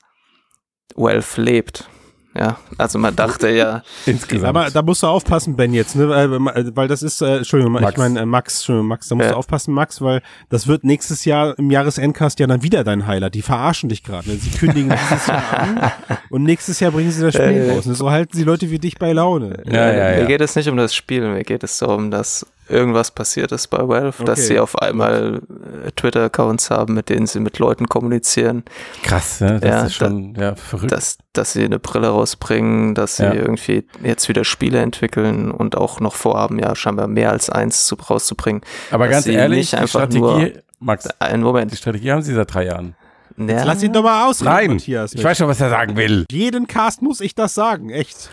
Valve lebt. Ja, also man dachte ja, Insgesamt. Aber da musst du aufpassen, Ben, jetzt, ne? Weil, weil das ist, äh, Entschuldigung, Max. ich meine äh, Max, Entschuldigung, Max, da musst Ja. du aufpassen, Max, weil das wird nächstes Jahr im Jahresendcast ja dann wieder dein Highlight. Die verarschen dich gerade. Ne? Sie kündigen dieses Jahr an und nächstes Jahr bringen sie das Spiel Äh. raus. Ne? So halten sie Leute wie dich bei Laune. Ja, ja, mir ja. geht es nicht um das Spiel, mir geht es darum, dass irgendwas passiert ist bei Valve, dass Okay. sie auf einmal äh, Twitter-Accounts haben, mit denen sie mit Leuten kommunizieren, Krass, ne? Das Ja, ist schon ja, verrückt. dass, dass sie eine Brille rausbringen, dass sie Ja. irgendwie jetzt wieder Spiele entwickeln und auch noch vorhaben, ja, scheinbar mehr als eins zu, rauszubringen. Aber dass ganz ehrlich, die Strategie, Max, Einen die Moment. Strategie haben sie seit drei Jahren. Ja, Lass ihn doch mal ausreden, Nein, Matthias. ich weiß schon, was er sagen will. Jeden Cast muss ich das sagen, echt.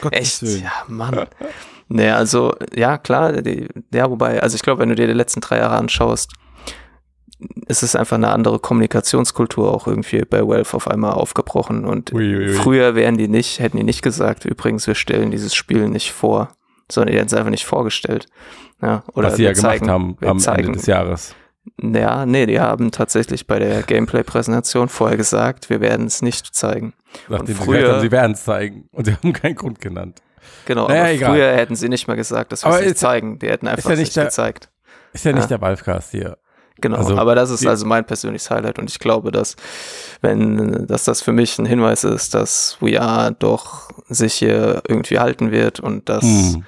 Gottes Echt? Willen. Ja, Mann. Nee, also, ja, klar, die, ja, wobei, also ich glaube, wenn du dir die letzten drei Jahre anschaust, ist es einfach eine andere Kommunikationskultur auch irgendwie bei Valve auf einmal aufgebrochen und Ui, ui, ui. früher wären die nicht, hätten die nicht gesagt, übrigens, wir stellen dieses Spiel nicht vor, sondern die hätten es einfach nicht vorgestellt. Ja, oder was sie ja gemacht zeigen, haben wir am zeigen, Ende des Jahres. Ja, nee, die haben tatsächlich bei der Gameplay-Präsentation vorher gesagt, wir werden es nicht zeigen. Nachdem sie früher- haben, sie werden es zeigen. Und sie haben keinen Grund genannt. Genau, Naja, aber egal. früher hätten sie nicht mal gesagt, dass wir es nicht zeigen. Die hätten einfach ja es nicht nicht der- gezeigt. Ist ja nicht Ja. der Valvecast hier. Genau, Also, aber das ist also mein persönliches Highlight und ich glaube, dass wenn, dass das für mich ein Hinweis ist, dass VR doch sich hier irgendwie halten wird und dass Hm.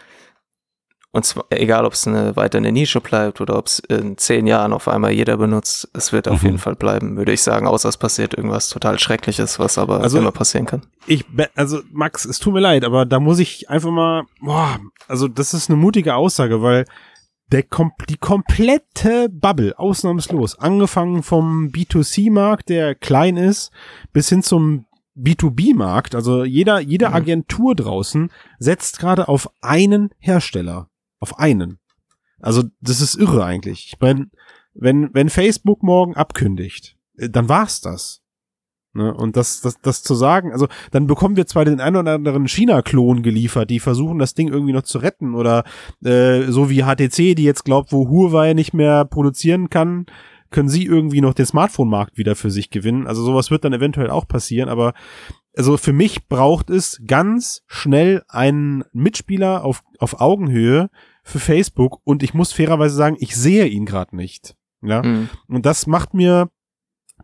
Und zwar egal, ob es eine, weiter eine Nische bleibt oder ob es in zehn Jahren auf einmal jeder benutzt, es wird auf Mhm. jeden Fall bleiben, würde ich sagen, außer es passiert irgendwas total Schreckliches, was aber Also- immer passieren kann. Ich, also Max, es tut mir leid, aber da muss ich einfach mal, boah, also das ist eine mutige Aussage, weil der kom die komplette Bubble, ausnahmslos, angefangen vom B2C-Markt, der klein ist, bis hin zum B2B-Markt, also jeder, jede Mhm. Agentur draußen setzt gerade auf einen Hersteller. Auf einen. Also, das ist irre eigentlich. Ich mein, wenn, wenn Facebook morgen abkündigt, äh, dann war's das. Ne? Und das, das, das zu sagen, also dann bekommen wir zwar den einen oder anderen China-Klon geliefert, die versuchen, das Ding irgendwie noch zu retten oder äh, so wie HTC, die jetzt glaubt, wo Huawei nicht mehr produzieren kann, können sie irgendwie noch den Smartphone-Markt wieder für sich gewinnen. Also sowas wird dann eventuell auch passieren, aber also für mich braucht es ganz schnell einen Mitspieler auf, auf Augenhöhe für Facebook und ich muss fairerweise sagen, ich sehe ihn gerade nicht. Ja. Mhm. Und das macht mir,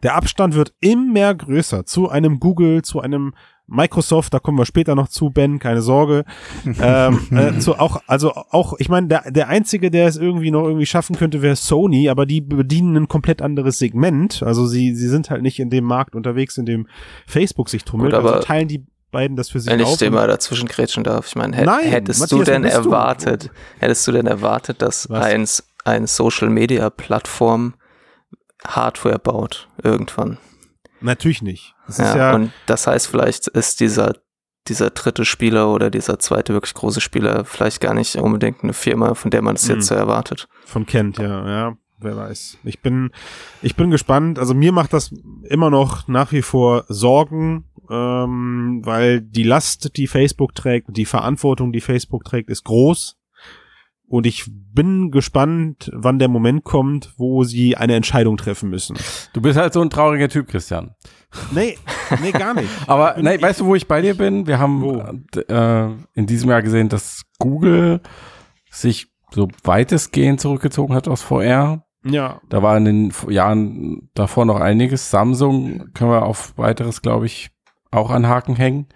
der Abstand wird immer größer zu einem Google, zu einem Microsoft, da kommen wir später noch zu, Ben, keine Sorge. ähm, äh, zu auch, also auch, ich meine, der, der einzige, der es irgendwie noch irgendwie schaffen könnte, wäre Sony, aber die bedienen ein komplett anderes Segment. Also sie, sie sind halt nicht in dem Markt unterwegs, in dem Facebook sich tummelt. Gut, aber also teilen die beiden das für sich Wenn ich dir mal dazwischen grätschen darf, ich meine, Nein, hättest Matthias, du denn bist du? erwartet, hättest du denn erwartet, dass Was? ein, ein Social Media Plattform Hardware baut irgendwann? Natürlich nicht. Das Ja, ja, und das heißt, vielleicht ist dieser dieser dritte Spieler oder dieser zweite wirklich große Spieler vielleicht gar nicht unbedingt eine Firma, von der man es jetzt so erwartet. Von Kent, ja, ja, wer weiß. Ich bin, ich bin gespannt. Also mir macht das immer noch nach wie vor Sorgen, ähm, weil die Last, die Facebook trägt, die Verantwortung, die Facebook trägt, ist groß. Und ich bin gespannt, wann der Moment kommt, wo sie eine Entscheidung treffen müssen. Du bist halt so ein trauriger Typ, Christian. Nee, nee, gar nicht. Aber nee, weißt du, wo ich bei dir bin? Wir haben Wo? äh, in diesem Jahr gesehen, dass Google sich so weitestgehend zurückgezogen hat aus VR. Ja, Da war in den Jahren davor noch einiges. Samsung können wir auf weiteres, glaube ich, auch an Haken hängen.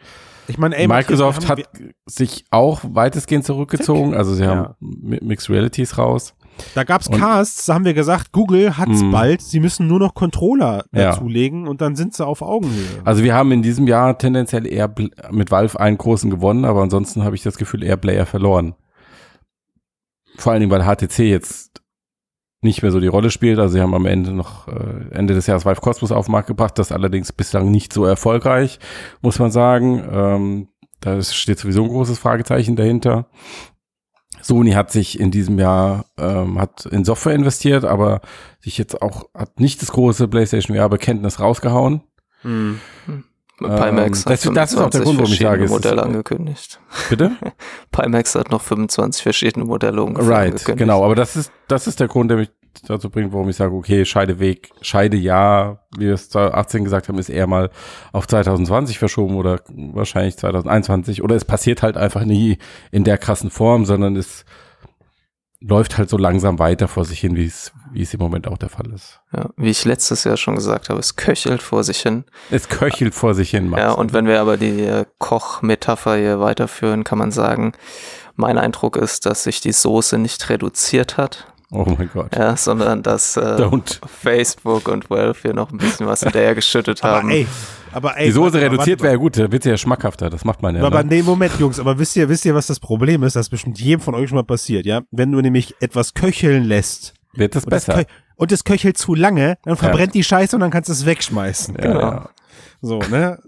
ich meine, ey, Microsoft hat sich auch weitestgehend zurückgezogen. Also sie haben Mi- Mixed Realities raus. Da gab's Und- Casts, da haben wir gesagt, Google hat's Mm. bald, sie müssen nur noch Controller Ja. dazulegen und dann sind sie auf Augenhöhe. Also wir haben in diesem Jahr tendenziell eher mit Valve einen großen gewonnen, aber ansonsten habe ich das Gefühl, eher Player verloren. Vor allen Dingen, weil HTC jetzt nicht mehr so die Rolle spielt. Also sie haben am Ende noch äh, Ende des Jahres Valve Cosmos auf den Markt gebracht, das allerdings bislang nicht so erfolgreich, muss man sagen. Ähm, da steht sowieso ein großes Fragezeichen dahinter. Sony hat sich in diesem Jahr ähm, hat in Software investiert, aber sich jetzt auch hat nicht das große PlayStation VR-Bekenntnis rausgehauen. Hm. Pimax Ähm, das- hat das ist auch der 25 Grund, warum ich sage, Modelle angekündigt. Bitte? Pimax hat noch 25 verschiedene Modelle ungefähr Right, angekündigt. genau. Aber das ist, das ist der Grund, der mich dazu bringt, warum ich sage, okay, Scheideweg, Scheide ja, wie wir es 2018 gesagt haben, ist eher mal auf 2020 verschoben oder wahrscheinlich 2021 oder es passiert halt einfach nie in der krassen Form, sondern es läuft halt so langsam weiter vor sich hin, wie es, wie es im Moment auch der Fall ist. Ja, wie ich letztes Jahr schon gesagt habe, es köchelt vor sich hin. Es köchelt vor sich hin, Max. Ja, und wenn wir aber die äh, Koch-Metapher hier weiterführen, kann man sagen, mein Eindruck ist, dass sich die Soße nicht reduziert hat, oh mein Gott. ja, sondern dass äh. Facebook und Valve hier noch ein bisschen was hinterher geschüttet haben. Aber ey, aber ey. Die Soße warte reduziert wäre gut, da wird sie ja schmackhafter, das macht man ja. Aber Ne? nee, Moment, Jungs, aber wisst ihr, wisst ihr, was das Problem ist? Das ist bestimmt jedem von euch schon mal passiert, ja? Wenn du nämlich etwas köcheln lässt Wird es besser. und es köchelt zu lange, dann verbrennt die Scheiße und dann kannst du es wegschmeißen. Ja, Genau. ja. So, ne?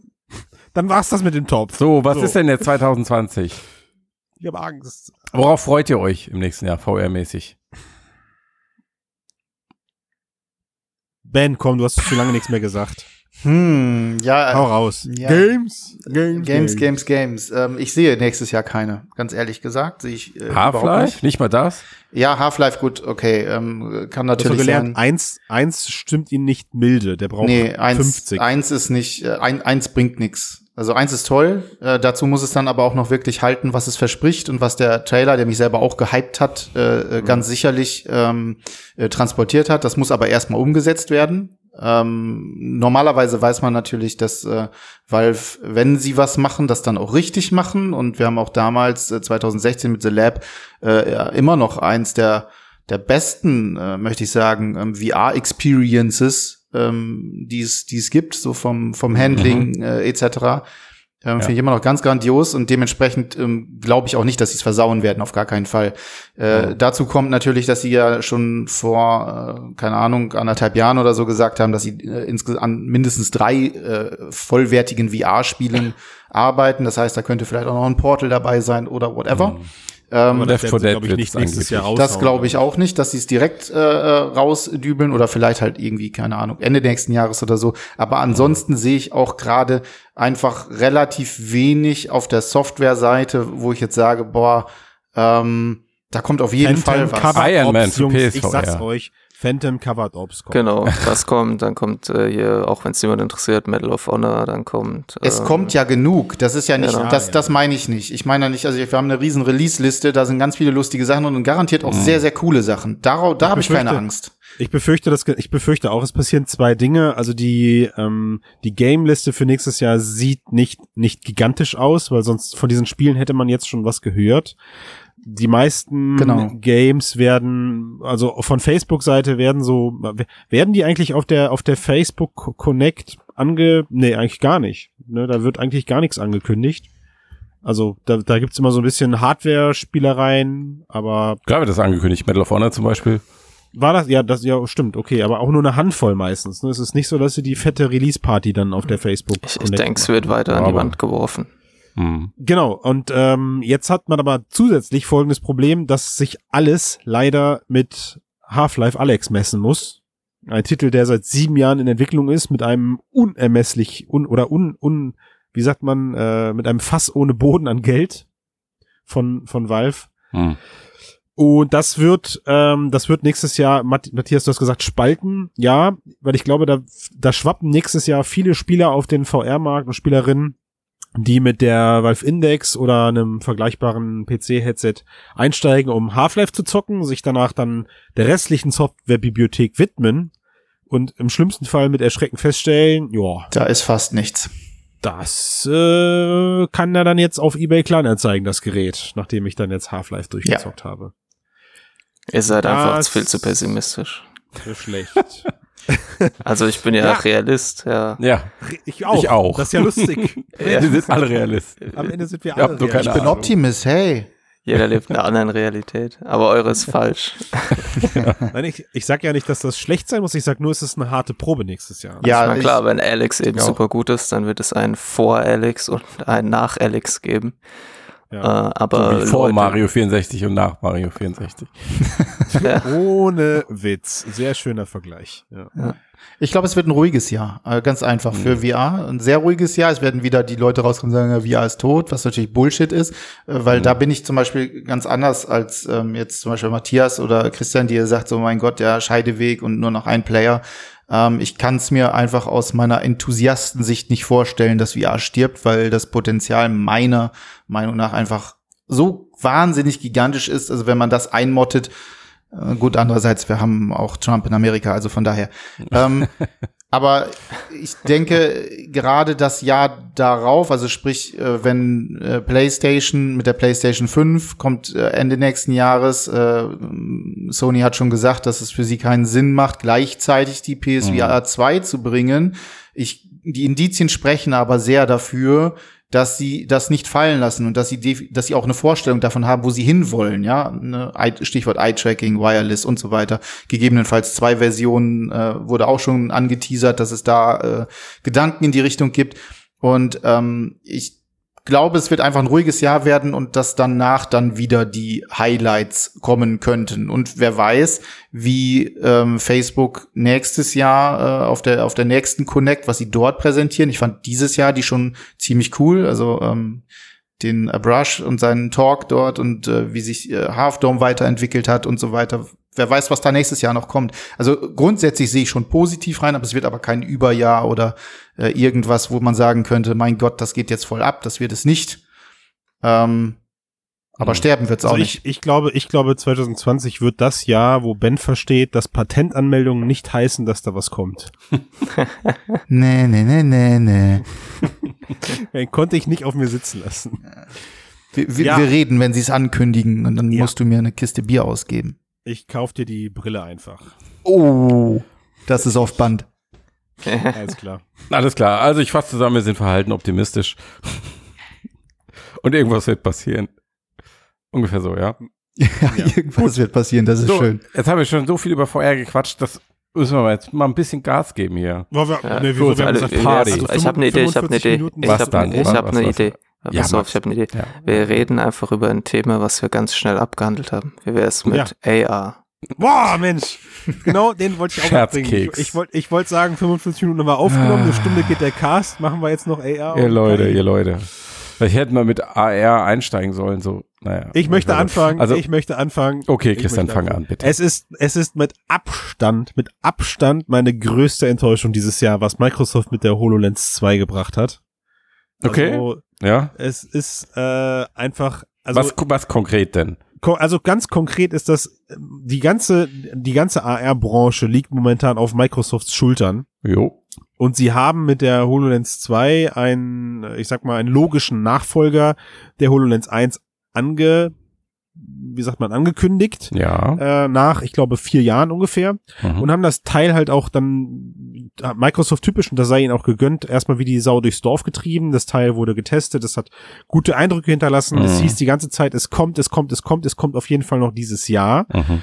Dann war's das mit dem Topf. So, was So. ist denn jetzt 2020? Ich habe Angst. Worauf freut ihr euch im nächsten Jahr, VR-mäßig? Ben, komm, du hast zu lange nichts mehr gesagt. Hm, ja. Hau raus. ja. Games, Games, Games, Games, Games. Ähm, ich sehe nächstes Jahr keine, ganz ehrlich gesagt. Sehe ich äh, Half-Life? nicht. Nicht mal das? Ja, Half-Life, gut, okay. Ähm, kann natürlich gelernt, sein. eins, eins stimmt ihn nicht milde, der braucht Nee, eins, 50. eins ist nicht, äh, ein, eins bringt nix. Also eins ist toll, äh, dazu muss es dann aber auch noch wirklich halten, was es verspricht und was der Trailer, der mich selber auch gehypt hat, äh, äh, ganz sicherlich ähm, äh, transportiert hat. Das muss aber erstmal umgesetzt werden. Ähm, normalerweise weiß man natürlich, dass äh, Valve, wenn sie was machen, das dann auch richtig machen. Und wir haben auch damals, äh, 2016 mit The Lab, äh, ja, immer noch eins der, der besten, äh, möchte ich sagen, ähm, VR-Experiences, ähm, die es die es gibt, so vom, vom Handling äh, etc. Ähm, Finde ich immer noch ganz grandios und dementsprechend ähm, glaube ich auch nicht, dass sie es versauen werden, auf gar keinen Fall. Äh, Ja. Dazu kommt natürlich, dass sie ja schon vor, äh, keine Ahnung, anderthalb Jahren oder so gesagt haben, dass sie äh, insgesamt mindestens drei äh, vollwertigen VR-Spielen arbeiten. Das heißt, da könnte vielleicht auch noch ein Portal dabei sein oder whatever. Ähm, Aber Left das 4 werden sie, Dead glaube ich, nicht nächstes Jahr raushauen. das glaube ich auch nicht, dass sie es direkt äh, äh, rausdübeln oder vielleicht halt irgendwie, keine Ahnung, Ende nächsten Jahres oder so. Aber ansonsten sehe ich auch gerade einfach relativ wenig auf der Software-Seite, wo ich jetzt sage, boah, ähm, da kommt auf jeden Fall was. Iron Man Jungs, ich sag's euch, Phantom Covered Ops kommt. Genau, das kommt, dann kommt äh, hier, auch wenn es jemand interessiert, Medal of Honor, dann kommt. Es ähm, kommt ja genug. Das ist ja nicht, Genau. das, das meine ich nicht. Ich meine ja nicht, also wir haben eine riesen Release-Liste, da sind ganz viele lustige Sachen und garantiert Mhm. auch sehr, sehr coole Sachen. Darauf, da habe ich keine Angst. Ich befürchte, dass, ich befürchte auch, es passieren zwei Dinge. Also die, ähm, die Game-Liste für nächstes Jahr sieht nicht, nicht gigantisch aus, weil sonst von diesen Spielen hätte man jetzt schon was gehört. Die meisten Genau. Games werden, also von Facebook-Seite werden so, werden die eigentlich auf der, auf der Facebook Connect ange, nee, eigentlich gar nicht. Ne, da wird eigentlich gar nichts angekündigt. Also da, da gibt's immer so ein bisschen Hardware-Spielereien, aber Klar wird das angekündigt. Medal of Honor zum Beispiel. war das, ja, das, ja, stimmt, okay, aber auch nur eine Handvoll meistens. Ne? Es ist nicht so, dass sie die fette Release-Party dann auf der Facebook. Ich, ich denke, es wird weiter an die Aber- Wand geworfen. Hm. Genau, und ähm, jetzt hat man aber zusätzlich folgendes Problem, dass sich alles leider mit Half-Life Alex messen muss. Ein Titel, der seit sieben Jahren in Entwicklung ist, mit einem unermesslich un oder un, un wie sagt man, äh, mit einem Fass ohne Boden an Geld von, von Valve. Hm. Und das wird, ähm, das wird nächstes Jahr, Matt- Matthias, du hast gesagt, spalten, ja, weil ich glaube, da, da schwappen nächstes Jahr viele Spieler auf den VR-Markt und Spielerinnen, die mit der Valve Index oder einem vergleichbaren PC-Headset einsteigen, um Half-Life zu zocken, sich danach dann der restlichen Softwarebibliothek widmen und im schlimmsten Fall mit Erschrecken feststellen, ja, Da ist fast nichts. das äh, kann er dann jetzt auf eBay Kleinanzeigen, das Gerät, nachdem ich dann jetzt Half-Life durchgezockt habe. Ihr seid einfach Das- viel zu pessimistisch. So schlecht. Also ich bin ja, Ja. Realist, ja. Ja, Ich auch. Ich auch. Das ist ja lustig. Ja. wir sind alle Realisten. Am Ende sind wir Ja, alle. keine Ich Realisten. bin Ahnung. Optimist, hey. Jeder lebt in einer anderen Realität. Aber eure ist falsch. Nein, ich, ich sag ja nicht, dass das schlecht sein muss. Ich sag nur, es ist eine harte Probe nächstes Jahr. Ja, Na ich- klar, wenn Alex eben Ja. super gut ist, dann wird es einen vor Alex und einen nach Alex geben. Ja. Äh, aber so wie vor Leute, Mario 64 und nach Mario 64. Ja. Ohne Witz. Sehr schöner Vergleich. Ja. Ich glaube, es wird ein ruhiges Jahr. Äh, Ganz einfach für VR. Ein sehr ruhiges Jahr. Es werden wieder die Leute rauskommen und sagen, ja, VR ist tot, was natürlich Bullshit ist. Äh, Weil da bin ich zum Beispiel ganz anders als ähm, jetzt zum Beispiel Matthias oder Christian, die ihr sagt, so mein Gott, der Scheideweg und nur noch ein Player. Ähm, ich kann es mir einfach aus meiner Enthusiastensicht nicht vorstellen, dass VR stirbt, weil das Potenzial meiner Meinung nach einfach so wahnsinnig gigantisch ist. Also wenn man das einmottet, äh, gut, andererseits, wir haben auch Trump in Amerika, also von daher. ähm, aber ich denke, gerade das Jahr darauf, also sprich, äh, wenn äh, PlayStation mit der PlayStation 5 kommt äh, Ende nächsten Jahres, Sony hat schon gesagt, dass es für sie keinen Sinn macht, gleichzeitig die PSVR 2 zu bringen. Ich, die Indizien sprechen aber sehr dafür, dass sie das nicht fallen lassen und dass sie, dass sie auch eine Vorstellung davon haben, wo sie hinwollen, ja, ne, Stichwort Eye-Tracking, Wireless und so weiter. Gegebenenfalls zwei Versionen äh, wurde auch schon angeteasert, dass es da äh, Gedanken in die Richtung gibt. Und ähm, ich glaube, es wird einfach ein ruhiges Jahr werden und dass danach dann wieder die Highlights kommen könnten. Und wer weiß, wie ähm, Facebook nächstes Jahr äh, auf der auf der nächsten Connect, was sie dort präsentieren. Ich fand dieses Jahr die schon ziemlich cool. Also ähm, den Brush und seinen Talk dort und äh, wie sich äh, Half Dome weiterentwickelt hat und so weiter. Wer weiß, was da nächstes Jahr noch kommt. Also grundsätzlich sehe ich schon positiv rein, aber es wird aber kein Überjahr oder äh, irgendwas, wo man sagen könnte, mein Gott, das geht jetzt voll ab. Das wird es nicht. Ähm, aber Hm. sterben wird es auch Also nicht. ich, ich glaube, ich glaube 2020 wird das Jahr, wo Ben versteht, dass Patentanmeldungen nicht heißen, dass da was kommt. Nee, nee, nee, nee, nee. Den konnte ich nicht auf mir sitzen lassen. Wir, wir, Ja. wir reden, wenn sie es ankündigen und dann Ja. musst du mir eine Kiste Bier ausgeben. Ich kauf dir die Brille einfach. Oh, das ist auf Band. Alles klar. Alles klar, also ich fasse zusammen, wir sind verhalten optimistisch. Und irgendwas wird passieren. Ungefähr so, ja. Ja, irgendwas wird passieren, das ist so, schön. Jetzt haben wir schon so viel über VR gequatscht, das müssen wir jetzt mal ein bisschen Gas geben hier. Boah, wir, Ja, nee, gut, wieso, wir haben also, Party. also ich habe eine Idee, ich habe eine 45 Idee. Ich habe eine was- Idee. Ja, Pass auf, ich habe eine Idee. Ja. Wir reden einfach über ein Thema, was wir ganz schnell abgehandelt haben. Wie wäre es mit AR? Boah, Mensch. Genau, den wollte ich auch noch bringen. Ich, Scherzkeks. ich wollte ich wollte sagen, 45 Minuten haben wir aufgenommen, eine Stunde geht der Cast, machen wir jetzt noch AR. Ihr Leute, ihr Leute. Vielleicht hätten wir mit AR einsteigen sollen, so, naja. Ich möchte anfangen, Also, ich möchte anfangen. okay, Christian, fang anfangen. an, bitte. Es ist, es ist mit Abstand, mit Abstand meine größte Enttäuschung dieses Jahr, was Microsoft mit der HoloLens 2 gebracht hat. Okay. Also, ja? es ist äh, einfach, also, was, was konkret denn? also ganz konkret ist das, die ganze, die ganze AR-Branche liegt momentan auf Microsofts Schultern. Jo. Und sie haben mit der HoloLens 2 einen, ich sag mal, einen logischen Nachfolger der HoloLens 1 ange, wie sagt man, angekündigt. Ja. Äh, nach, ich glaube, vier Jahren ungefähr. Mhm. Und haben das Teil halt auch dann Microsoft typisch und das sei ihnen auch gegönnt, erstmal wie die Sau durchs Dorf getrieben. Das Teil wurde getestet, es hat gute Eindrücke hinterlassen. Es Mhm. hieß die ganze Zeit, es kommt, es kommt, es kommt, es kommt auf jeden Fall noch dieses Jahr. Mhm.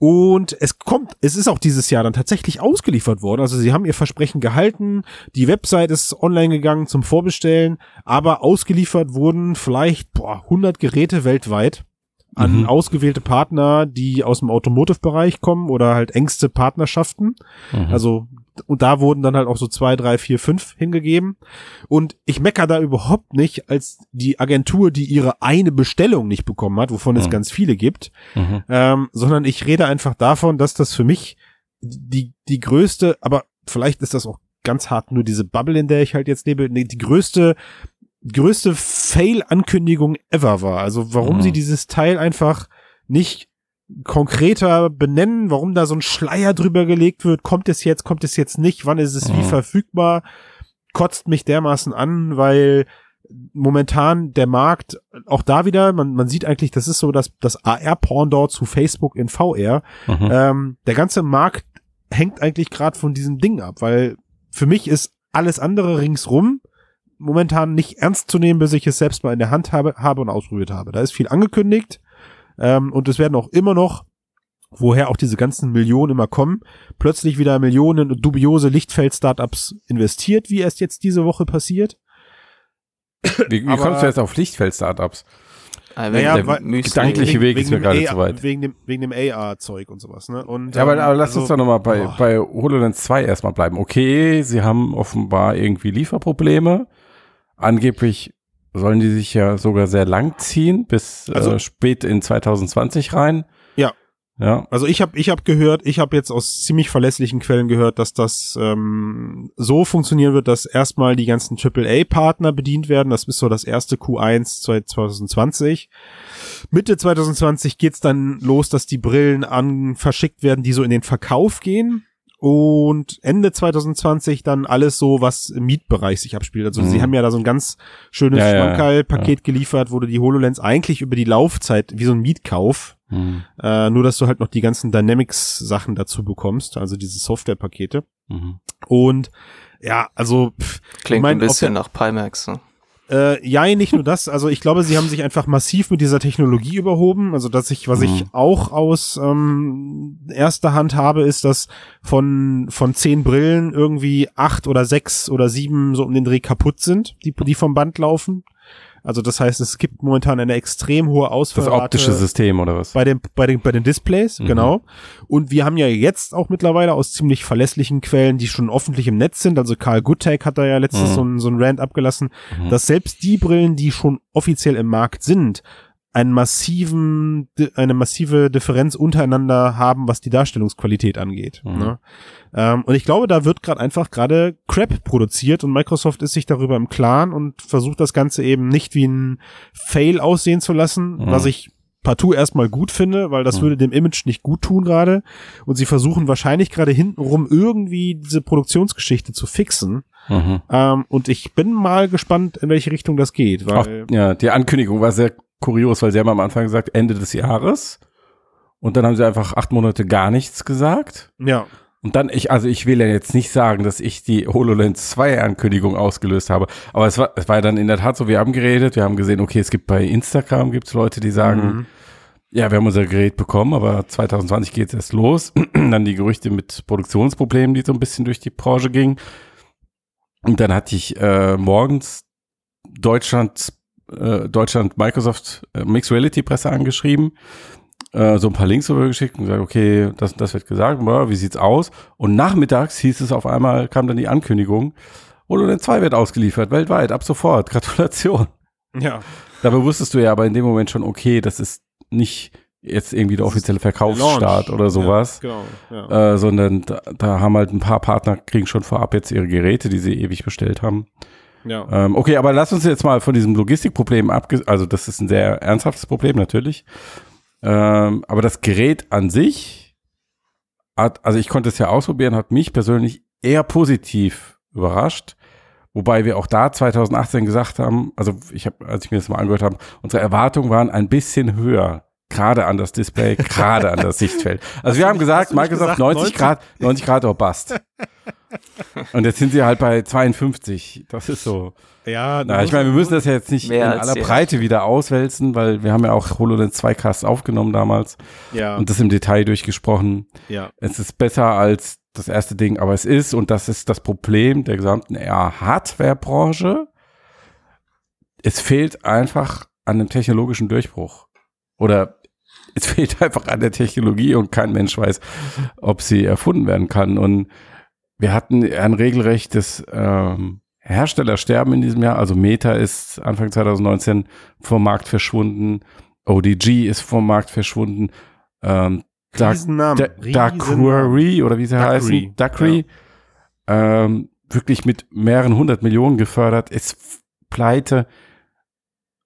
Und es kommt, es ist auch dieses Jahr dann tatsächlich ausgeliefert worden. Also sie haben ihr Versprechen gehalten. Die Website ist online gegangen zum Vorbestellen, aber ausgeliefert wurden vielleicht boah, 100 Geräte weltweit an Mhm. ausgewählte Partner, die aus dem Automotive-Bereich kommen oder halt engste Partnerschaften. Mhm. Also, und da wurden dann halt auch so zwei, drei, vier, fünf hingegeben. Und ich mecker da überhaupt nicht als die Agentur, die ihre eine Bestellung nicht bekommen hat, wovon es Mhm. ganz viele gibt, Mhm. ähm, sondern ich rede einfach davon, dass das für mich die, die größte, aber vielleicht ist das auch ganz hart nur diese Bubble, in der ich halt jetzt lebe, die größte, größte Fail-Ankündigung ever war. Also warum Mhm. sie dieses Teil einfach nicht konkreter benennen, warum da so ein Schleier drüber gelegt wird, kommt es jetzt, kommt es jetzt nicht, wann ist es wie Mhm. verfügbar, kotzt mich dermaßen an, weil momentan der Markt, auch da wieder, man, man sieht eigentlich, das ist so das, das AR-Pendant zu Facebook in VR. Mhm. Ähm, der ganze Markt hängt eigentlich gerade von diesem Ding ab, weil für mich ist alles andere ringsrum momentan nicht ernst zu nehmen, bis ich es selbst mal in der Hand habe, habe und ausprobiert habe. Da ist viel angekündigt ähm, und es werden auch immer noch, woher auch diese ganzen Millionen immer kommen, plötzlich wieder Millionen in dubiose Lichtfeld-Startups investiert, wie es jetzt diese Woche passiert. Wie, wie aber- kommst du jetzt auf Lichtfeld-Startups? Naja, der weil- gedankliche Weg ist mir gerade zu weit. Wegen dem, wegen dem AR-Zeug und sowas, ne? Und, Ja, aber, ähm, aber lass also- uns doch nochmal bei, bei HoloLens 2 erstmal bleiben. Okay, sie haben offenbar irgendwie Lieferprobleme. Angeblich sollen die sich ja sogar sehr lang ziehen, bis Also- äh, spät in 2020 rein. Ja. Ja. Also ich habe ich hab gehört, ich habe jetzt aus ziemlich verlässlichen Quellen gehört, dass das ähm, so funktionieren wird, dass erstmal die ganzen AAA-Partner bedient werden. Das ist so das erste Q1 2020. Mitte 2020 geht's dann los, dass die Brillen an verschickt werden, die so in den Verkauf gehen. Und Ende 2020 dann alles so, was im Mietbereich sich abspielt. Also Mhm. sie haben ja da so ein ganz schönes Ja, ja, Schmankerl-Paket geliefert, wo du die HoloLens eigentlich über die Laufzeit, wie so ein Mietkauf, Mhm. äh, nur, dass du halt noch die ganzen Dynamics-Sachen dazu bekommst, also diese Software-Pakete. Mhm. Und ja, also pff, Klingt ich mein, ein bisschen nach Pimax. Ne? Äh, ja, nicht nur das, also ich glaube, sie haben sich einfach massiv mit dieser Technologie überhoben. Also dass ich, was ich Mhm. auch aus ähm, erster Hand habe, ist, dass von von zehn Brillen irgendwie acht oder sechs oder sieben so um den Dreh kaputt sind, die die vom Band laufen. Also das heißt, es gibt momentan eine extrem hohe Das Ausfallrate. optische System oder was? Bei den, bei den, bei den Displays, Mhm. genau. Und wir haben ja jetzt auch mittlerweile aus ziemlich verlässlichen Quellen, die schon öffentlich im Netz sind, also Karl Goodtag hat da ja letztens Mhm. so ein, so ein Rant abgelassen, Mhm. dass selbst die Brillen, die schon offiziell im Markt sind, einen massiven, eine massive Differenz untereinander haben, was die Darstellungsqualität angeht. Mhm. Ne? Ähm, und ich glaube, da wird gerade einfach gerade Crap produziert und Microsoft ist sich darüber im Klaren und versucht das Ganze eben nicht wie ein Fail aussehen zu lassen, Mhm. was ich partout erstmal gut finde, weil das Mhm. würde dem Image nicht gut tun gerade. Und sie versuchen wahrscheinlich gerade hintenrum irgendwie diese Produktionsgeschichte zu fixen. Mhm. Ähm, und ich bin mal gespannt, in welche Richtung das geht, Auch, weil ja, die Ankündigung war sehr kurios, weil sie haben am Anfang gesagt, Ende des Jahres. Und dann haben sie einfach acht Monate gar nichts gesagt. ja, Und dann, ich, also ich will ja jetzt nicht sagen, dass ich die HoloLens 2 Ankündigung ausgelöst habe, aber es war, es war dann in der Tat so, wir haben geredet, wir haben gesehen, okay, es gibt bei Instagram, gibt es Leute, die sagen, Mhm. ja, wir haben unser Gerät bekommen, aber 2020 geht es erst los. dann die Gerüchte mit Produktionsproblemen, die so ein bisschen durch die Branche gingen. Und dann hatte ich äh, morgens Deutschland, äh, Deutschland Microsoft äh, Mixed Reality Presse angeschrieben, äh, so ein paar Links rübergeschickt und gesagt, okay, das, das wird gesagt, ja, wie sieht's aus? Und nachmittags hieß es auf einmal, kam dann die Ankündigung, HoloLens 2 wird ausgeliefert, weltweit, ab sofort, Gratulation. ja. Dabei wusstest du ja aber in dem Moment schon, okay, das ist nicht jetzt irgendwie der offizielle Verkaufsstart oder sowas, Ja, genau. Ja. äh, sondern da, da haben halt ein paar Partner, kriegen schon vorab jetzt ihre Geräte, die sie ewig bestellt haben. Ja. Ähm, okay, aber lass uns jetzt mal von diesem Logistikproblem abge... Also das ist ein sehr ernsthaftes Problem natürlich. Ähm, aber das Gerät an sich hat, also ich konnte es ja ausprobieren, hat mich persönlich eher positiv überrascht. Wobei wir auch da 2018 gesagt haben, also ich habe, als ich mir das mal angehört habe, unsere Erwartungen waren ein bisschen höher. Gerade an das Display, gerade an das Sichtfeld. Also wir haben gesagt, Microsoft gesagt 90 90? Grad, 90 Grad or bust. Und jetzt sind sie halt bei 52. Das ist so. ja Na, ich meine, wir müssen das ja jetzt nicht in aller Breite wieder auswälzen, weil wir haben ja auch HoloLens 2 Cast aufgenommen damals ja, und das im Detail durchgesprochen. ja. Es ist besser als das erste Ding, aber es ist, und das ist das Problem der gesamten AR-Hardware-Branche, es fehlt einfach an einem technologischen Durchbruch. Oder es fehlt einfach an der Technologie und kein Mensch weiß, ob sie erfunden werden kann. Und wir hatten ein regelrechtes ähm, Herstellersterben in diesem Jahr. Also Meta ist Anfang 2019 vom Markt verschwunden. ODG ist vom Markt verschwunden. Ähm, Dark, Riesennamen. Da- Riesennamen. Darkry oder wie sie heißen, Darkry, ähm, wirklich mit mehreren hundert Millionen gefördert, ist pleite.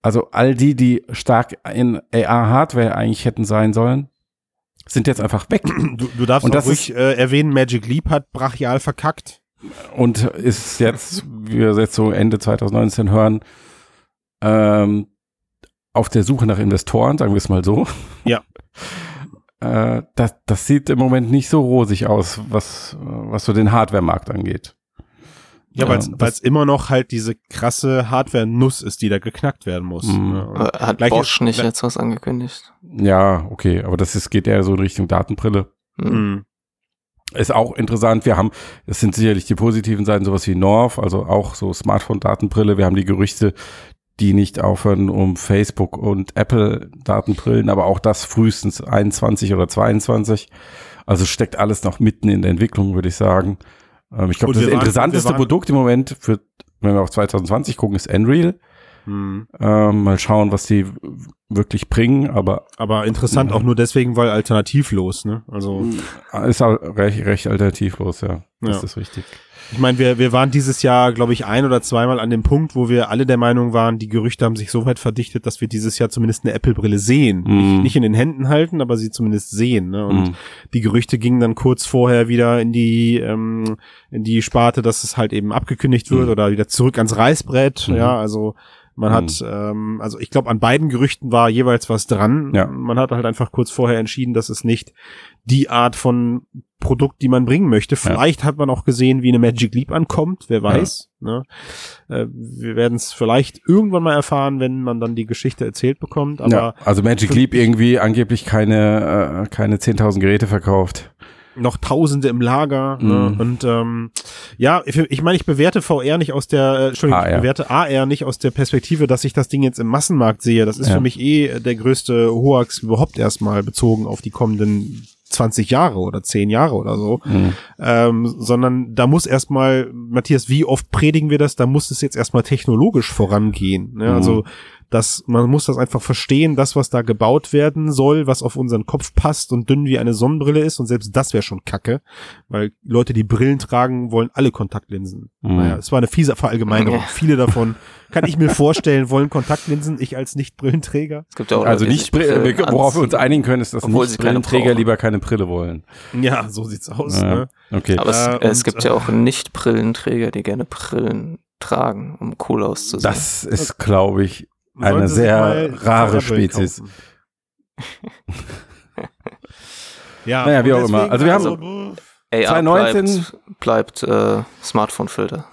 Also all die, die stark in AR-Hardware eigentlich hätten sein sollen, sind jetzt einfach weg Du, du darfst Und auch ruhig äh, erwähnen, Magic Leap hat brachial verkackt. und ist jetzt, wie wir jetzt so Ende 2019 hören, ähm, auf der Suche nach Investoren, sagen wir es mal so. Ja. äh, das, das sieht im Moment nicht so rosig aus, was, was so den Hardware-Markt angeht. Ja, Ja, weil es immer noch halt diese krasse Hardware-Nuss ist, die da geknackt werden muss. Mhm. Ja, und Aber Hat gleich Bosch ist- nicht gleich- jetzt was angekündigt? Ja, okay, aber das ist, geht eher so in Richtung Datenbrille. Hm. Mhm. Ist auch interessant. Wir haben, das sind sicherlich die positiven Seiten, sowas wie North, also auch so Smartphone-Datenbrille. Wir haben die Gerüchte, die nicht aufhören, um Facebook und Apple Datenbrillen, aber auch das frühestens 21 oder 22. Also steckt alles noch mitten in der Entwicklung, würde ich sagen. Ähm, ich glaube, das waren- interessanteste waren- Produkt im Moment für, wenn wir auf 2020 gucken, ist Unreal. Hm. Ähm, mal schauen, was die wirklich bringen, aber Aber interessant auch nur deswegen, weil alternativlos, ne? Also, ist auch recht, recht alternativlos, ja. Das Ja. ist richtig. Ich meine, wir, wir waren dieses Jahr, glaube ich, ein oder zweimal an dem Punkt, wo wir alle der Meinung waren, die Gerüchte haben sich so weit verdichtet, dass wir dieses Jahr zumindest eine Apple-Brille sehen. Mhm. Nicht, nicht in den Händen halten, aber sie zumindest sehen. Ne? Und Mhm. die Gerüchte gingen dann kurz vorher wieder in die ähm, in die Sparte, dass es halt eben abgekündigt wird Mhm. oder wieder zurück ans Reißbrett. Mhm. Ja, also man Mhm. hat, ähm, also ich glaube, an beiden Gerüchten war jeweils was dran. Ja. Man hat halt einfach kurz vorher entschieden, dass es nicht die Art von Produkt, die man bringen möchte. Vielleicht hat man auch gesehen, wie eine Magic Leap ankommt, wer weiß. Ne? Äh, wir werden es vielleicht irgendwann mal erfahren, wenn man dann die Geschichte erzählt bekommt. Aber ja, also Magic Leap irgendwie angeblich keine, äh, keine 10.000 Geräte verkauft. noch Tausende im Lager. Ne? Mhm. Und ähm, ja, ich, ich meine, ich bewerte VR nicht aus der, äh, Entschuldigung, ich AR. bewerte AR nicht aus der Perspektive, dass ich das Ding jetzt im Massenmarkt sehe. Das ist Ja. für mich eh der größte Hoax überhaupt erstmal bezogen auf die kommenden 20 Jahre oder 10 Jahre oder so. Mhm. Ähm, sondern da muss erstmal, Matthias, wie oft predigen wir das? Da muss es jetzt erstmal technologisch vorangehen. Ne? Mhm. Also das, man muss das einfach verstehen, das, was da gebaut werden soll, was auf unseren Kopf passt und dünn wie eine Sonnenbrille ist und selbst das wäre schon kacke, weil Leute, die Brillen tragen, wollen alle Kontaktlinsen. Mhm. Naja, es war eine fiese Verallgemeinerung. Ja. Viele davon, kann ich mir vorstellen, wollen Kontaktlinsen, ich als Nicht-Brillenträger. Es gibt ja auch Also Leute, nicht, Brillen worauf wir uns einigen können, ist, dass Nicht-Brillenträger lieber keine Brille wollen. Ja, so sieht's aus. Ja, Ne? okay. Aber es, Äh, es und, gibt ja auch Nicht-Brillenträger, die gerne Brillen tragen, um cool auszusehen. Das ist, glaube ich, eine sehr rare Spezies. kaufen. ja, Naja, wie auch immer. Also wir haben- AR 2019 bleibt, bleibt äh, Smartphone-Filter.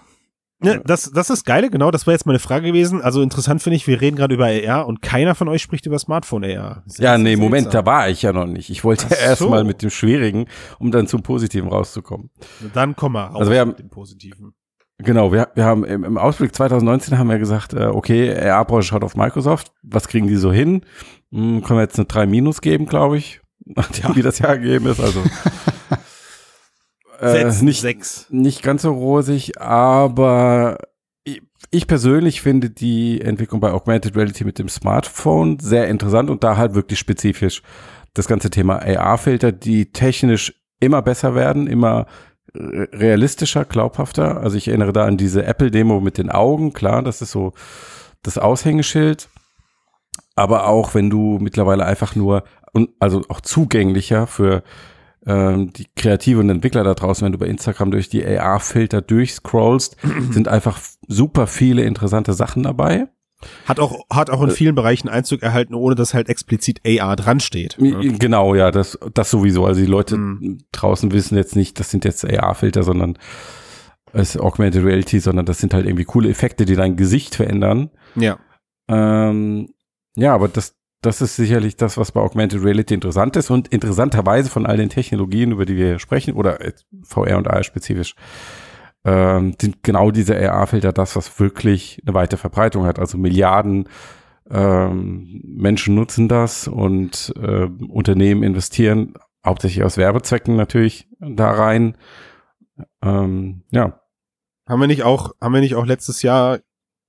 Ne, das, das ist geile, genau. Das wäre jetzt meine Frage gewesen. Also interessant finde ich, wir reden gerade über AR und keiner von euch spricht über Smartphone AR. Ja, nee, seltsam. Moment, da war ich ja noch nicht. Ich wollte so. erst mal mit dem Schwierigen, um dann zum Positiven rauszukommen. Dann komm mal raus Also wir haben- mit dem Positiven. Genau, wir, wir haben im, im Ausblick 2019 haben wir gesagt, äh, okay, AR-Branche schaut auf Microsoft. Was kriegen die so hin? Hm, können wir jetzt eine 3 Minus geben, glaube ich, nachdem wie das Jahr gegeben ist. Also äh, nicht, sechs. nicht ganz so rosig, aber ich, ich persönlich finde die Entwicklung bei Augmented Reality mit dem Smartphone sehr interessant und da halt wirklich spezifisch das ganze Thema AR-Filter, die technisch immer besser werden, immer realistischer, glaubhafter. Also ich erinnere da an diese Apple-Demo mit den Augen, klar, das ist so das Aushängeschild. Aber auch wenn du mittlerweile einfach nur, und also auch zugänglicher für ähm, die Kreative und Entwickler da draußen, wenn du bei Instagram durch die AR-Filter durchscrollst, sind einfach super viele interessante Sachen dabei. Hat auch, hat auch in vielen Bereichen Einzug erhalten, ohne dass halt explizit AR dran steht. ne? Genau, ja, das, das sowieso. Also die Leute Mhm. draußen wissen jetzt nicht, das sind jetzt AR-Filter, sondern es ist Augmented Reality, sondern das sind halt irgendwie coole Effekte, die dein Gesicht verändern. Ja. Ähm, ja, aber das, das ist sicherlich das, was bei Augmented Reality interessant ist und interessanterweise von all den Technologien, über die wir hier sprechen, oder VR und AR spezifisch, ähm, sind genau diese AR-Filter das, was wirklich eine weite Verbreitung hat. Also Milliarden ähm, Menschen nutzen das und äh, Unternehmen investieren hauptsächlich aus Werbezwecken natürlich da rein. Ähm, ja, Haben wir nicht auch, haben wir nicht auch letztes Jahr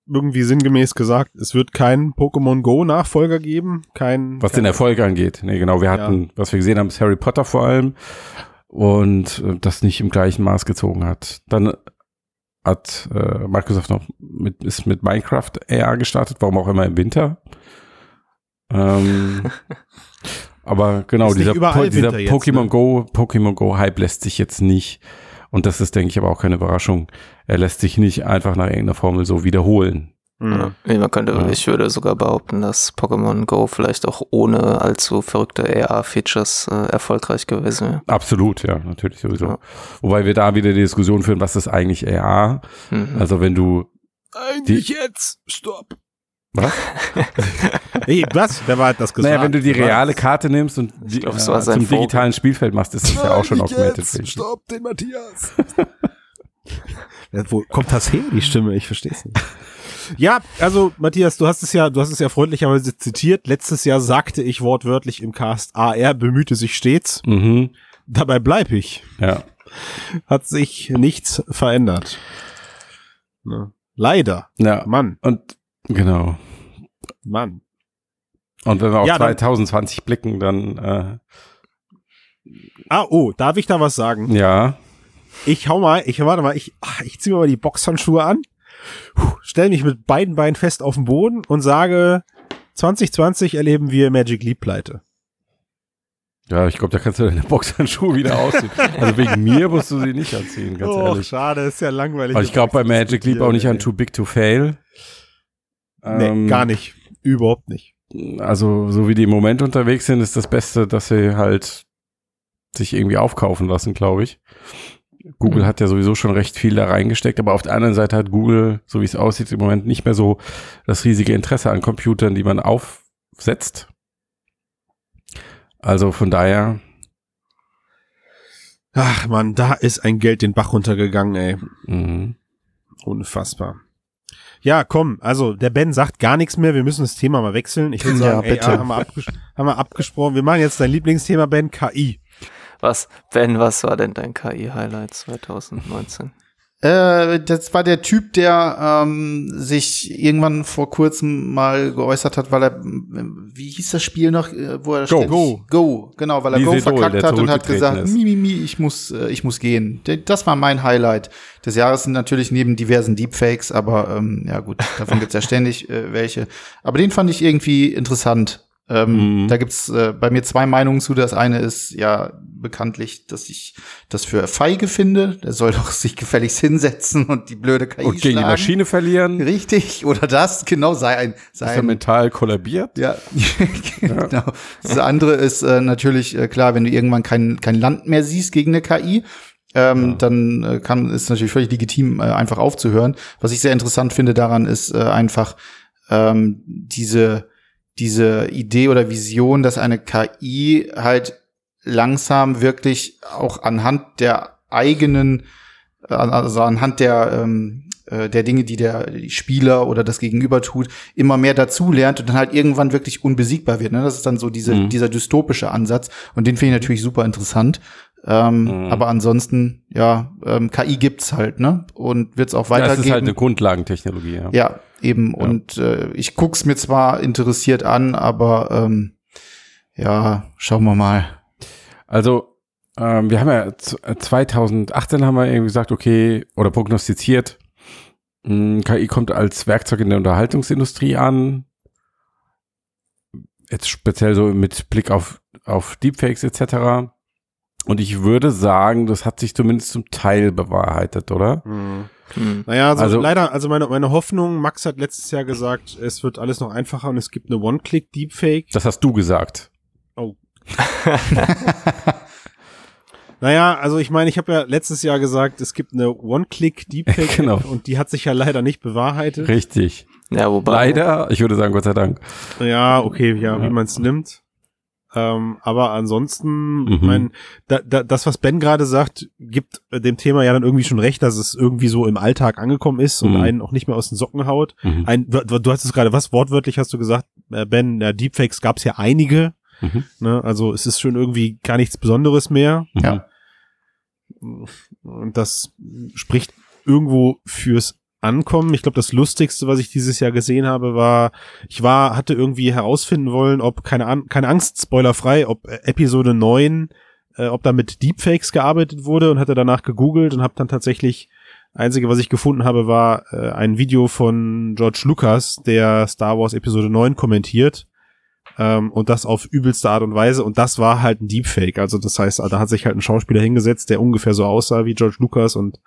irgendwie sinngemäß gesagt, es wird keinen Pokémon Go Nachfolger geben? Kein, Was kein, den Erfolg angeht. Nee, genau, wir hatten, was wir gesehen haben, ist Harry Potter vor allem und äh, das nicht im gleichen Maß gezogen hat. Dann hat äh, Microsoft noch mit, ist mit Minecraft AR gestartet, warum auch immer im Winter. Ähm, aber genau, dieser, Po- dieser Pokémon ne? Go, Pokémon Go Hype lässt sich jetzt nicht, und das ist, denke ich, aber auch keine Überraschung, er lässt sich nicht einfach nach irgendeiner Formel so wiederholen. Mhm. Man könnte, Ja. ich würde sogar behaupten, dass Pokémon Go vielleicht auch ohne allzu verrückte AR-Features äh, erfolgreich gewesen wäre. Absolut, ja, natürlich sowieso. Ja. Wobei wir da wieder die Diskussion führen, was ist eigentlich AR? Mhm. Also wenn du Eigentlich jetzt. Stopp. Was? Hey, was? Wer hat das gesagt? Naja, wenn du die reale Karte nimmst und die, glaub, äh, war zum Vogel. digitalen Spielfeld machst, ist das ja auch schon Augmented. Stopp den Matthias. wo kommt das her, die Stimme? Ich verstehe es nicht. Ja, also Matthias, du hast es ja, du hast es ja freundlicherweise zitiert. Letztes Jahr sagte ich wortwörtlich im Cast, AR bemühte sich stets. Mhm. Dabei bleib ich. Ja. Hat sich nichts verändert. Ne? Leider. Ja. Mann, Und genau. Mann. Und wenn wir auf Ja, dann- 2020 blicken, dann äh, Ah, oh, darf ich da was sagen? ja. Ich hau mal, ich warte mal, ich, ach, ich zieh mir mal die Boxhandschuhe an, Puh, stell mich mit beiden Beinen fest auf den Boden und sage, 2020 erleben wir Magic Leap Pleite. Ja, ich glaube, da kannst du deine Boxhandschuhe wieder ausziehen. Also wegen mir musst du sie nicht anziehen, ganz oh, ehrlich. schade, ist ja langweilig. Aber ich glaube bei Magic Leap auch nicht an Too Big to Fail. Nee, Ähm, gar nicht. Überhaupt nicht. Also, so wie die im Moment unterwegs sind, ist das Beste, dass sie halt sich irgendwie aufkaufen lassen, glaube ich. Google Mhm. hat ja sowieso schon recht viel da reingesteckt, aber auf der anderen Seite hat Google, so wie es aussieht, im Moment nicht mehr so das riesige Interesse an Computern, die man aufsetzt. Also von daher, Ach man, da ist ein Geld den Bach runtergegangen, ey. mh. Unfassbar. Ja, komm, also der Ben sagt gar nichts mehr, wir müssen das Thema mal wechseln. Ich würde Ja, sagen, ey, bitte. haben, wir haben wir abgesprochen. Wir machen jetzt dein Lieblingsthema, Ben, KI. Was, Ben, was war denn dein KI-Highlight 2019? Äh, das war der Typ, der ähm, sich irgendwann vor kurzem mal geäußert hat, weil er, ähm, wie hieß das Spiel noch, äh, wo er Go. ständig- Go. Go, genau, weil er Wie Go verkackt der hat und hat gesagt, mi, mi, mi, ich muss, äh, ich muss gehen. Das war mein Highlight des Jahres, sind natürlich neben diversen Deepfakes, aber ähm, ja gut, davon gibt's ja ständig äh, welche. Aber den fand ich irgendwie interessant. Ähm, Mhm. Da gibt's äh, bei mir zwei Meinungen zu. Das eine ist ja bekanntlich, dass ich das für feige finde. Der soll doch sich gefälligst hinsetzen und die blöde KI und gegen die schlagen. Maschine verlieren, Richtig, oder das, genau, sei ein, sei ist er ein mental kollabiert. ja, genau. Das andere ist äh, natürlich äh, klar, wenn du irgendwann kein, kein Land mehr siehst gegen eine KI, ähm, dann äh, kann ist natürlich völlig legitim, äh, einfach aufzuhören. Was ich sehr interessant finde daran ist äh, einfach ähm, diese diese Idee oder Vision, dass eine KI halt langsam wirklich auch anhand der eigenen, äh, also anhand der ähm, äh, der Dinge, die der Spieler oder das Gegenüber tut, immer mehr dazu lernt und dann halt irgendwann wirklich unbesiegbar wird. Ne? Das ist dann so diese, Mhm. dieser dystopische Ansatz und den finde ich natürlich super interessant. Ähm, Mhm. Aber ansonsten, ja, ähm, KI gibt's halt, ne? Und wird's auch Ja, weitergeben. das ist halt eine Grundlagentechnologie, ja. Ja, eben. Und äh, ich guck's mir zwar interessiert an, aber ähm, ja, schauen wir mal. Also, ähm, wir haben ja z- äh, 2018 haben wir irgendwie gesagt, okay, oder prognostiziert, mh, KI kommt als Werkzeug in der Unterhaltungsindustrie an. Jetzt speziell so mit Blick auf, auf Deepfakes etc. Und ich würde sagen, das hat sich zumindest zum Teil bewahrheitet, oder? Hm. Naja, also, Also- leider, also meine, meine Hoffnung, Max hat letztes Jahr gesagt, es wird alles noch einfacher und es gibt eine One-Click-Deepfake. Das hast du gesagt. Naja, also ich meine, ich habe ja letztes Jahr gesagt, es gibt eine One-Click-Deepfake Genau. und die hat sich ja leider nicht bewahrheitet. Richtig. Ja, wobei. Leider, ich würde sagen, Gott sei Dank. Ja, okay, ja, Ja. wie man es nimmt. Ähm, aber ansonsten, Mhm. mein, da, da, das, was Ben gerade sagt, gibt äh, dem Thema ja dann irgendwie schon recht, dass es irgendwie so im Alltag angekommen ist und Mhm. einen auch nicht mehr aus den Socken haut. Mhm. Ein, du du hast es gerade, was wortwörtlich hast du gesagt, äh, Ben, ja, Deepfakes gab es ja einige. Mhm. Ne? Also es ist schon irgendwie gar nichts Besonderes mehr. Mhm. Ja. Und das spricht irgendwo fürs Ankommen. Ich glaube, das Lustigste, was ich dieses Jahr gesehen habe, war, ich war, hatte irgendwie herausfinden wollen, ob, keine, An keine Angst, spoilerfrei, ob äh, Episode 9, äh, ob da mit Deepfakes gearbeitet wurde und hatte danach gegoogelt und habe dann tatsächlich, einzige, was ich gefunden habe, war äh, ein Video von George Lucas, der Star Wars Episode 9 kommentiert. Ähm, und das auf übelste Art und Weise. Und das war halt ein Deepfake. Also das heißt, da hat sich halt ein Schauspieler hingesetzt, der ungefähr so aussah wie George Lucas und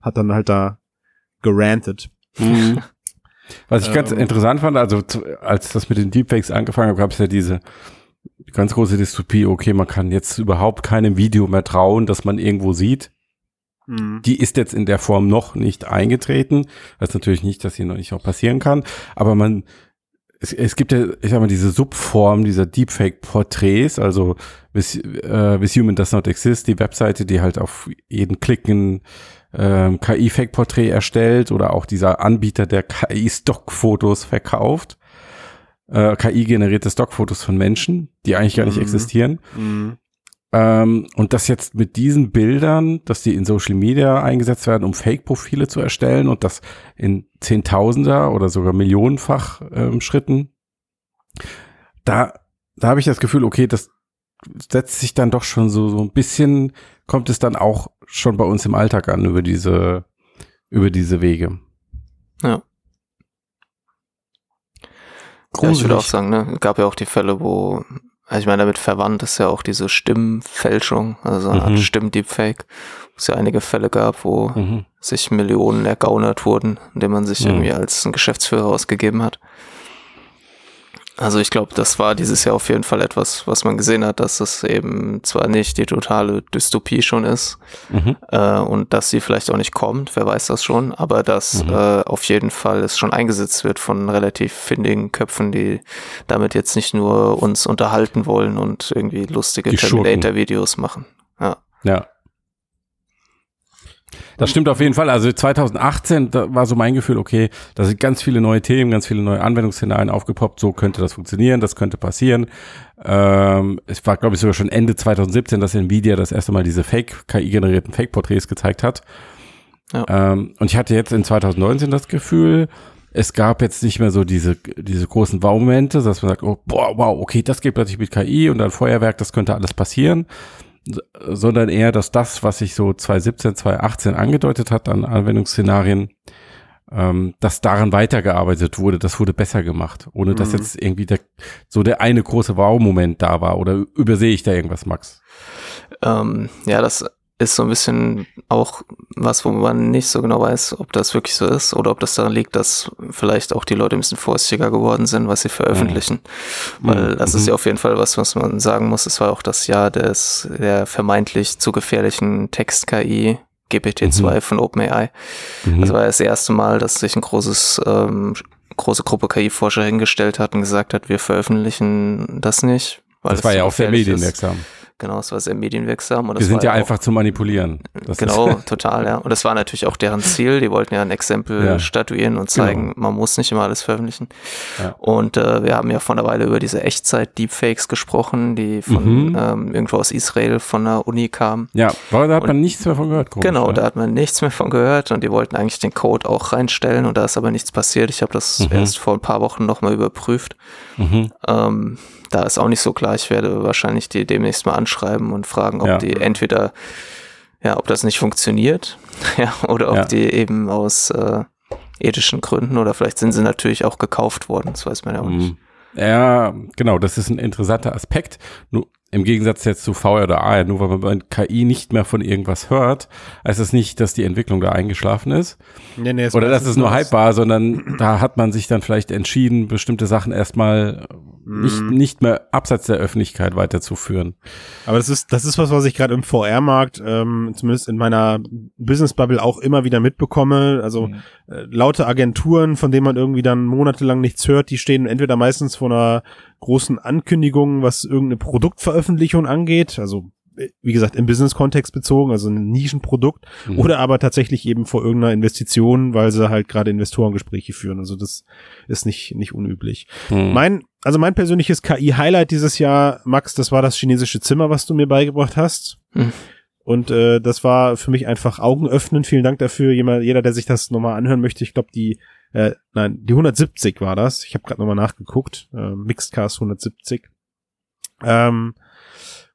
hat dann halt da gerantet. Mhm. Was ich ganz Ähm. interessant fand, also zu, als das mit den Deepfakes angefangen hat, gab es ja diese ganz große Dystopie, okay, man kann jetzt überhaupt keinem Video mehr trauen, das man irgendwo sieht. Mhm. Die ist jetzt in der Form noch nicht eingetreten. Das ist natürlich nicht, dass sie noch nicht noch passieren kann, aber man es, es gibt ja, ich sag mal, diese Subform dieser Deepfake-Porträts, also This, äh, This Human Does Not Exist, die Webseite, die halt auf jeden Klicken ähm, KI-Fake-Porträt erstellt oder auch dieser Anbieter, der KI-Stock-Fotos verkauft. Äh, KI-generierte Stockfotos von Menschen, die eigentlich gar nicht Mhm. existieren. Mhm. Ähm, und das jetzt mit diesen Bildern, dass die in Social Media eingesetzt werden, um Fake-Profile zu erstellen und das in Zehntausender oder sogar Millionenfach ähm, Schritten, da, da habe ich das Gefühl, okay, das setzt sich dann doch schon so, so ein bisschen, kommt es dann auch schon bei uns im Alltag an über diese, über diese Wege. Ja. Ja, ich würde auch sagen, ne, gab ja auch die Fälle, wo, also ich meine, damit verwandt ist ja auch diese Stimmfälschung, also eine Art Mhm. Stimmdeepfake, wo es ja einige Fälle gab, wo Mhm. sich Millionen ergaunert wurden, indem man sich Mhm. irgendwie als ein Geschäftsführer ausgegeben hat. Also ich glaube, das war dieses Jahr auf jeden Fall etwas, was man gesehen hat, dass es eben zwar nicht die totale Dystopie schon ist Mhm. äh, und dass sie vielleicht auch nicht kommt, wer weiß das schon, aber dass Mhm. äh, auf jeden Fall es schon eingesetzt wird von relativ findigen Köpfen, die damit jetzt nicht nur uns unterhalten wollen und irgendwie lustige. Terminator-Videos machen. Ja. Ja. Das stimmt auf jeden Fall. Also 2018 da war so mein Gefühl, okay, da sind ganz viele neue Themen, ganz viele neue Anwendungsszenarien aufgepoppt. So könnte das funktionieren, das könnte passieren. Ähm, es war, glaube ich, sogar schon Ende 2017, dass Nvidia das erste Mal diese Fake, KI-generierten Fake-Porträts gezeigt hat. Ja. Ähm, und ich hatte jetzt in 2019 das Gefühl, es gab jetzt nicht mehr so diese, diese großen Wow-Momente, dass man sagt, oh, boah, wow, okay, das geht plötzlich mit KI und dann Feuerwerk, das könnte alles passieren sondern eher, dass das, was sich so 2017, 2018 angedeutet hat an Anwendungsszenarien, ähm, dass daran weitergearbeitet wurde, das wurde besser gemacht, ohne dass Mhm. jetzt irgendwie der, so der eine große Wow-Moment da war oder übersehe ich da irgendwas, Max? Ähm, ja, das ist so ein bisschen auch was, wo man nicht so genau weiß, ob das wirklich so ist oder ob das daran liegt, dass vielleicht auch die Leute ein bisschen vorsichtiger geworden sind, was sie veröffentlichen. Weil das ist Mhm. ja auf jeden Fall was, was man sagen muss. Es war auch das Jahr des der vermeintlich zu gefährlichen Text-KI GPT-2 Mhm. von OpenAI. Mhm. Das war das erste Mal, dass sich ein großes, ähm, große Gruppe KI-Forscher hingestellt hat und gesagt hat, wir veröffentlichen das nicht. Weil das war ja auch sehr gefährlich ist. Genau, es war sehr medienwirksam. Und Wir das sind ja auch- einfach zu manipulieren. Das genau, total, ja. Und das war natürlich auch deren Ziel. Die wollten ja ein Exempel Ja. statuieren und zeigen, man muss nicht immer alles veröffentlichen. Ja. Und äh, wir haben ja vor einer Weile über diese Echtzeit-Deepfakes gesprochen, die von Mhm. ähm, irgendwo aus Israel von der Uni kamen. ja, aber da hat Und- man nichts mehr von gehört. komisch, genau, ja. da hat man nichts mehr von gehört und die wollten eigentlich den Code auch reinstellen und da ist aber nichts passiert. Ich habe das Mhm. erst vor ein paar Wochen nochmal überprüft. Mhm. Ähm, da ist auch nicht so klar. Ich werde wahrscheinlich die demnächst mal anschreiben und fragen, ob Ja. die entweder, ja, ob das nicht funktioniert, ja, oder ob Ja. die eben aus äh, ethischen Gründen oder vielleicht sind sie natürlich auch gekauft worden. Das weiß man ja auch nicht. Mhm. Ja, genau, das ist ein interessanter Aspekt. Nur im Gegensatz jetzt zu VR oder AR, nur weil man bei KI nicht mehr von irgendwas hört, heißt es nicht, dass die Entwicklung da eingeschlafen ist. Nee, nee, Oder dass es nur Hype war, sondern da hat man sich dann vielleicht entschieden, bestimmte Sachen erstmal nicht, Mhm. nicht mehr abseits der Öffentlichkeit weiterzuführen. Aber das ist, das ist was, was ich gerade im VR-Markt, ähm, zumindest in meiner Business-Bubble auch immer wieder mitbekomme. Also Mhm. äh, laute Agenturen, von denen man irgendwie dann monatelang nichts hört, die stehen entweder meistens vor einer großen Ankündigung, was irgendeine Produktveröffentlichung angeht, also äh, wie gesagt, im Business-Kontext bezogen, also ein Nischenprodukt, Mhm. oder aber tatsächlich eben vor irgendeiner Investition, weil sie halt gerade Investorengespräche führen. Also das ist nicht, nicht unüblich. Mhm. Mein, also mein persönliches KI-Highlight dieses Jahr, Max, das war das chinesische Zimmer, was du mir beigebracht hast. Hm. Und äh, das war für mich einfach Augen öffnen. Vielen Dank dafür. Jemand, jeder, der sich das nochmal anhören möchte, ich glaube, die, äh, nein, die 170 war das. Ich habe gerade nochmal nachgeguckt. Äh, Mixedcast 170. Ähm,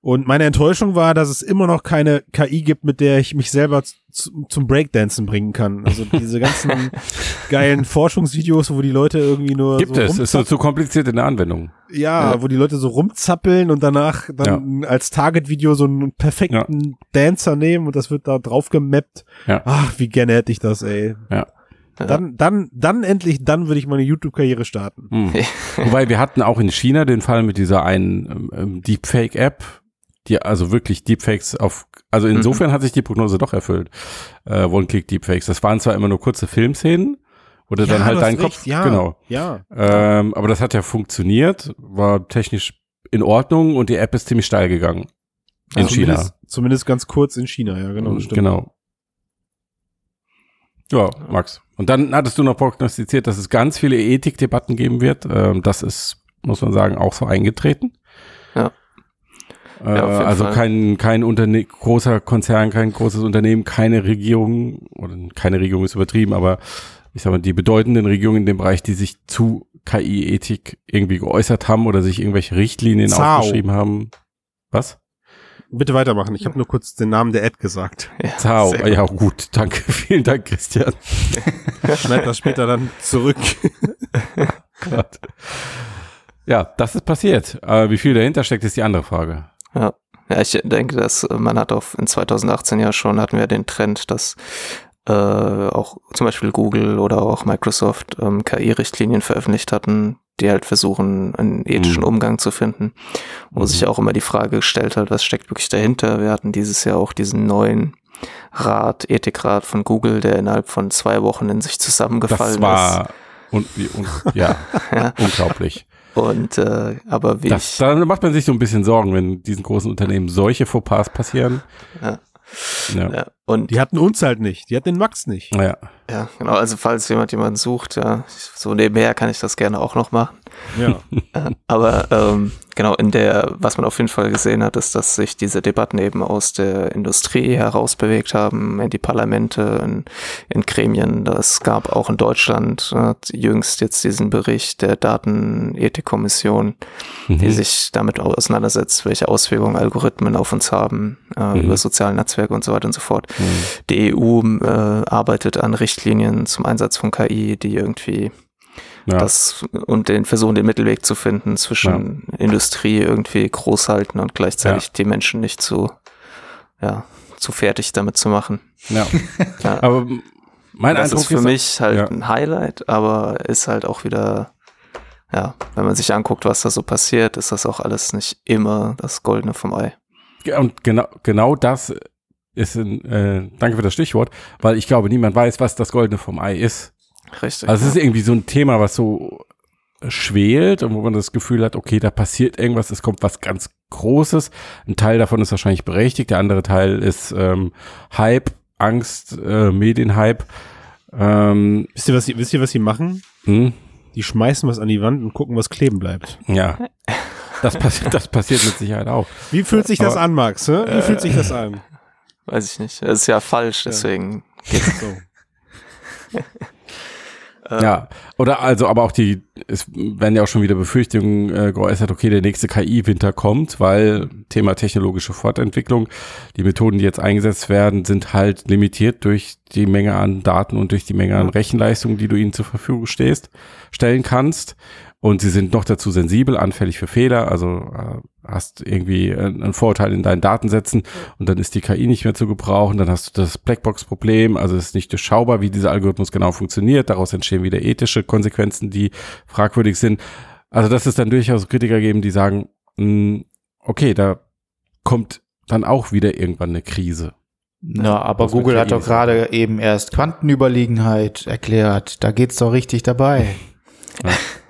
und meine Enttäuschung war, dass es immer noch keine KI gibt, mit der ich mich selber zu, zum Breakdancen bringen kann. Also diese ganzen geilen Forschungsvideos, wo die Leute irgendwie nur Gibt so es, ist so zu kompliziert in der Anwendung. ja, Ja. wo die Leute so rumzappeln und danach dann als Target-Video so einen perfekten Dancer nehmen und das wird da drauf gemappt. Ja. Ach, wie gerne hätte ich das, ey. Ja. Dann, dann, dann endlich, dann würde ich meine YouTube-Karriere starten. Mhm. Wobei wir hatten auch in China den Fall mit dieser einen ähm, Deepfake-App, die also wirklich Deepfakes auf, also Mhm. insofern hat sich die Prognose doch erfüllt. Äh, One-Click-Deepfakes. Das waren zwar immer nur kurze Filmszenen, wo du dann halt deinen Kopf, ja. genau. Ja. Ähm, aber das hat ja funktioniert, war technisch in Ordnung und die App ist ziemlich steil gegangen. In China. Zumindest, zumindest ganz kurz in China, ja, genau, stimmt. Genau. Ja, Max. Und dann hattest du noch prognostiziert, dass es ganz viele Ethikdebatten geben wird. Ähm, das ist, muss man sagen, auch so eingetreten. Ja. Äh, Ja, jeden also Fall. kein, kein Unterne großer Konzern, kein großes Unternehmen, keine Regierung, oder keine Regierung ist übertrieben, aber ich sag mal, die bedeutenden Regierungen in dem Bereich, die sich zu KI-Ethik irgendwie geäußert haben oder sich irgendwelche Richtlinien Zao. aufgeschrieben haben. Was? Bitte weitermachen. Ich habe nur kurz den Namen der Ad gesagt. Ja, Ah, Ja, gut. Danke. Vielen Dank, Christian. Schneid das später dann zurück. Gott. Ja, das ist passiert. Aber wie viel dahinter steckt, ist die andere Frage. Ja. ja, ich denke, dass äh, man hat auch in 2018 ja schon hatten wir den Trend, dass äh, auch zum Beispiel Google oder auch Microsoft ähm, KI-Richtlinien veröffentlicht hatten, die halt versuchen, einen ethischen Mhm. Umgang zu finden. Wo Mhm. sich auch immer die Frage gestellt hat, was steckt wirklich dahinter? Wir hatten dieses Jahr auch diesen neuen Rat, Ethikrat von Google, der innerhalb von zwei Wochen in sich zusammengefallen Das war und, und ja, Ja. unglaublich. ist. Und äh, aber wie Das, ich, da macht man sich so ein bisschen Sorgen, wenn diesen großen Unternehmen solche Fauxpas passieren. Ja. Ja. ja, und Die hatten uns halt nicht. Die hatten den Max nicht. ja. Ja, genau. Also falls jemand jemanden sucht, ja, so nebenher kann ich das gerne auch noch machen. Ja. Aber ähm, genau, in der, was man auf jeden Fall gesehen hat, ist, dass sich diese Debatten eben aus der Industrie herausbewegt haben, in die Parlamente, in, in Gremien. Es gab auch in Deutschland äh, jüngst jetzt diesen Bericht der Datenethikkommission, die Mhm. sich damit auseinandersetzt, welche Auswirkungen Algorithmen auf uns haben, äh, Mhm. über soziale Netzwerke und so weiter und so fort. Mhm. Die EU äh, arbeitet an Richtlinien zum Einsatz von KI, die irgendwie Ja. das und den versuchen, den Mittelweg zu finden zwischen Industrie irgendwie groß halten und gleichzeitig die Menschen nicht zu, ja, zu fertig damit zu machen. ja. Ja, Aber mein das Eindruck ist für mich halt ja. ein Highlight, aber ist halt auch wieder, ja, wenn man sich anguckt, was da so passiert, ist das auch alles nicht immer das Goldene vom Ei. Und genau, genau das ist ein, äh, danke für das Stichwort, weil ich glaube, niemand weiß, was das Goldene vom Ei ist. Richtig. Also es ja. ist irgendwie so ein Thema, was so schwelt und wo man das Gefühl hat, okay, da passiert irgendwas, es kommt was ganz Großes. Ein Teil davon ist wahrscheinlich berechtigt, der andere Teil ist ähm, Hype, Angst, äh, Medienhype. Ähm, wisst, ihr, was sie, wisst ihr, was sie machen? hm, Die schmeißen was an die Wand und gucken, was kleben bleibt. ja, das, passi das passiert mit Sicherheit auch. Wie fühlt sich das Aber- an, Max? hä? Wie fühlt sich das an? Weiß ich nicht. Das ist ja falsch, deswegen geht's So. Ja, oder also, aber auch die, es werden ja auch schon wieder Befürchtungen äh, geäußert, okay, der nächste KI-Winter kommt, weil Thema technologische Fortentwicklung, die Methoden, die jetzt eingesetzt werden, sind halt limitiert durch die Menge an Daten und durch die Menge an Rechenleistung, die du ihnen zur Verfügung stehst, stellen kannst. Und sie sind noch dazu sensibel, anfällig für Fehler, also äh, hast irgendwie äh, einen Vorteil in deinen Datensätzen und dann ist die KI nicht mehr zu gebrauchen, dann hast du das Blackbox-Problem, also es ist nicht durchschaubar, wie dieser Algorithmus genau funktioniert, daraus entstehen wieder ethische Konsequenzen, die fragwürdig sind. Also dass es dann durchaus Kritiker geben, die sagen, mh, okay, da kommt dann auch wieder irgendwann eine Krise. Ja, aber Was Google hat doch gerade eben erst Quantenüberlegenheit erklärt. Da geht's doch richtig dabei. Ja,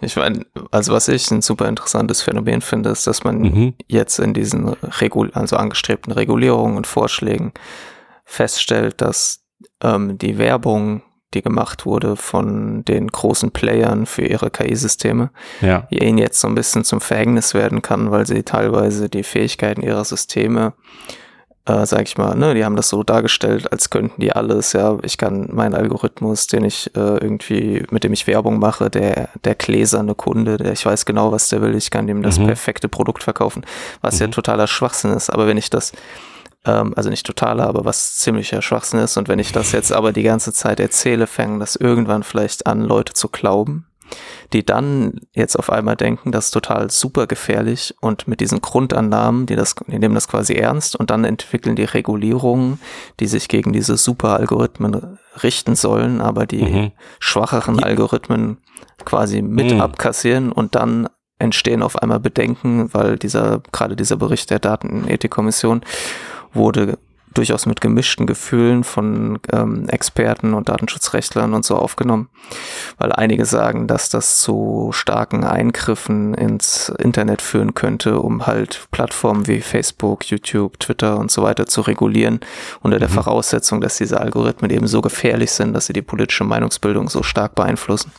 ich meine, also was ich ein super interessantes Phänomen finde, ist, dass man Mhm. jetzt in diesen Regul also angestrebten Regulierungen und Vorschlägen feststellt, dass ähm, die Werbung, die gemacht wurde von den großen Playern für ihre KI-Systeme, Ja. ihnen jetzt so ein bisschen zum Verhängnis werden kann, weil sie teilweise die Fähigkeiten ihrer Systeme äh, sag ich mal, ne, die haben das so dargestellt, als könnten die alles, ja, ich kann meinen Algorithmus, den ich äh, irgendwie, mit dem ich Werbung mache, der, der gläserne Kunde, der ich weiß genau, was der will, ich kann dem das Mhm. perfekte Produkt verkaufen, was ja Mhm. totaler Schwachsinn ist, aber wenn ich das ähm, also nicht totaler, aber was ziemlicher Schwachsinn ist. Und wenn ich das jetzt aber die ganze Zeit erzähle, fängen das irgendwann vielleicht an, Leute zu glauben, die dann jetzt auf einmal denken, das ist total super gefährlich und mit diesen Grundannahmen, die das, die nehmen das quasi ernst und dann entwickeln die Regulierungen, die sich gegen diese super Algorithmen richten sollen, aber die Mhm. schwacheren Algorithmen quasi mit Mhm. abkassieren und dann entstehen auf einmal Bedenken, weil dieser, gerade dieser Bericht der Datenethikkommission wurde durchaus mit gemischten Gefühlen von ähm, Experten und Datenschutzrechtlern und so aufgenommen, weil einige sagen, dass das zu starken Eingriffen ins Internet führen könnte, um halt Plattformen wie Facebook, YouTube, Twitter und so weiter zu regulieren, unter der mhm. Voraussetzung, dass diese Algorithmen eben so gefährlich sind, dass sie die politische Meinungsbildung so stark beeinflussen.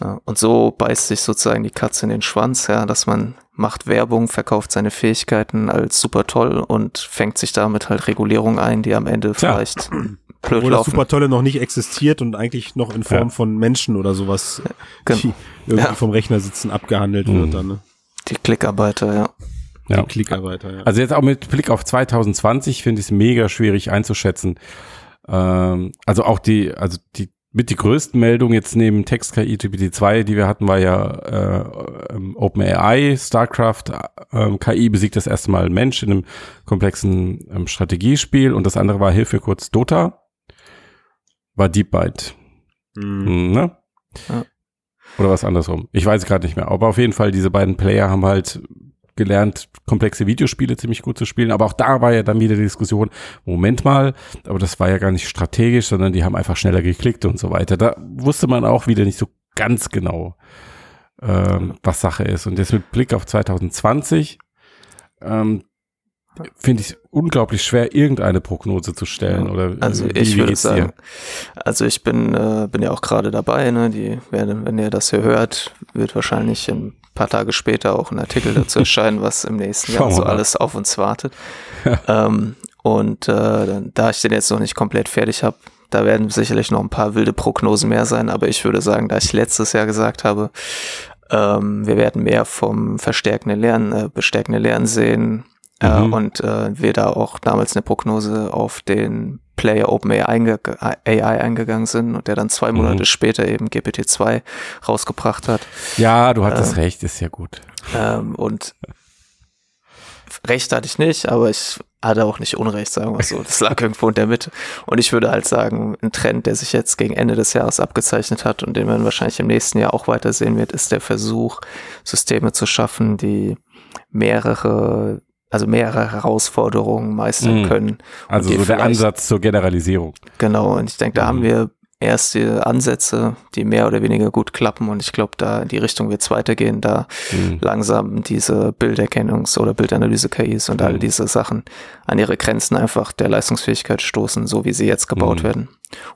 Ja, und so beißt sich sozusagen die Katze in den Schwanz, ja, dass man macht Werbung, verkauft seine Fähigkeiten als super toll und fängt sich damit halt Regulierung ein, die am Ende vielleicht ja. blöd Wo laufen. das super tolle noch nicht existiert und eigentlich noch in Form ja. von Menschen oder sowas, die irgendwie vom Rechner sitzen, abgehandelt mhm. wird dann. Ne? Die Klickarbeiter, ja. Ja. Die Klickarbeiter, ja. Also jetzt auch mit Blick auf 2020 finde ich es mega schwierig einzuschätzen. Ähm, also auch die, also die mit die größten Meldungen jetzt neben Text-KI GPT-2, die wir hatten, war ja äh, ähm, OpenAI, StarCraft, äh, KI besiegt das erste Mal Mensch in einem komplexen ähm, Strategiespiel und das andere war Hilfe kurz Dota, war DeepByte. Mhm. Ne? Ja. Oder was andersrum. Ich weiß gerade nicht mehr. Aber auf jeden Fall, diese beiden Player haben halt gelernt, komplexe Videospiele ziemlich gut zu spielen. Aber auch da war ja dann wieder die Diskussion, Moment mal, aber das war ja gar nicht strategisch, sondern die haben einfach schneller geklickt und so weiter. Da wusste man auch wieder nicht so ganz genau, ähm, was Sache ist. Und jetzt mit Blick auf 2020 ähm, finde ich unglaublich schwer, irgendeine Prognose zu stellen. Oder also wie, ich würde sagen, also ich bin, äh, bin ja auch gerade dabei, ne? Die werden, wenn ihr das hier hört, wird wahrscheinlich in paar Tage später auch ein Artikel dazu erscheinen, was im nächsten Jahr so alles auf uns wartet. ähm, und äh, da ich den jetzt noch nicht komplett fertig habe, da werden sicherlich noch ein paar wilde Prognosen mehr sein, aber ich würde sagen, da ich letztes Jahr gesagt habe, ähm, wir werden mehr vom verstärkenden Lernen, äh, bestärkenden Lernen sehen, äh, mhm. und äh, wir da auch damals eine Prognose auf den Player OpenAI einge AI eingegangen sind und der dann zwei mhm. Monate mhm. später eben GPT-2 rausgebracht hat. Ja, du hattest ähm, recht, ist ja gut. Ähm, und Recht hatte ich nicht, aber ich hatte auch nicht Unrecht, sagen wir so. Das lag irgendwo in der Mitte. Und ich würde halt sagen, ein Trend, der sich jetzt gegen Ende des Jahres abgezeichnet hat und den man wahrscheinlich im nächsten Jahr auch weitersehen wird, ist der Versuch, Systeme zu schaffen, die mehrere also mehrere Herausforderungen meistern mhm. können. Also so der Ansatz zur Generalisierung. Genau, und ich denke, da mhm. haben wir erste Ansätze, die mehr oder weniger gut klappen und ich glaube, da in die Richtung wird es weitergehen, da mhm. langsam diese Bilderkennungs- oder Bildanalyse-KIs und all mhm. diese Sachen an ihre Grenzen einfach der Leistungsfähigkeit stoßen, so wie sie jetzt gebaut mhm. werden.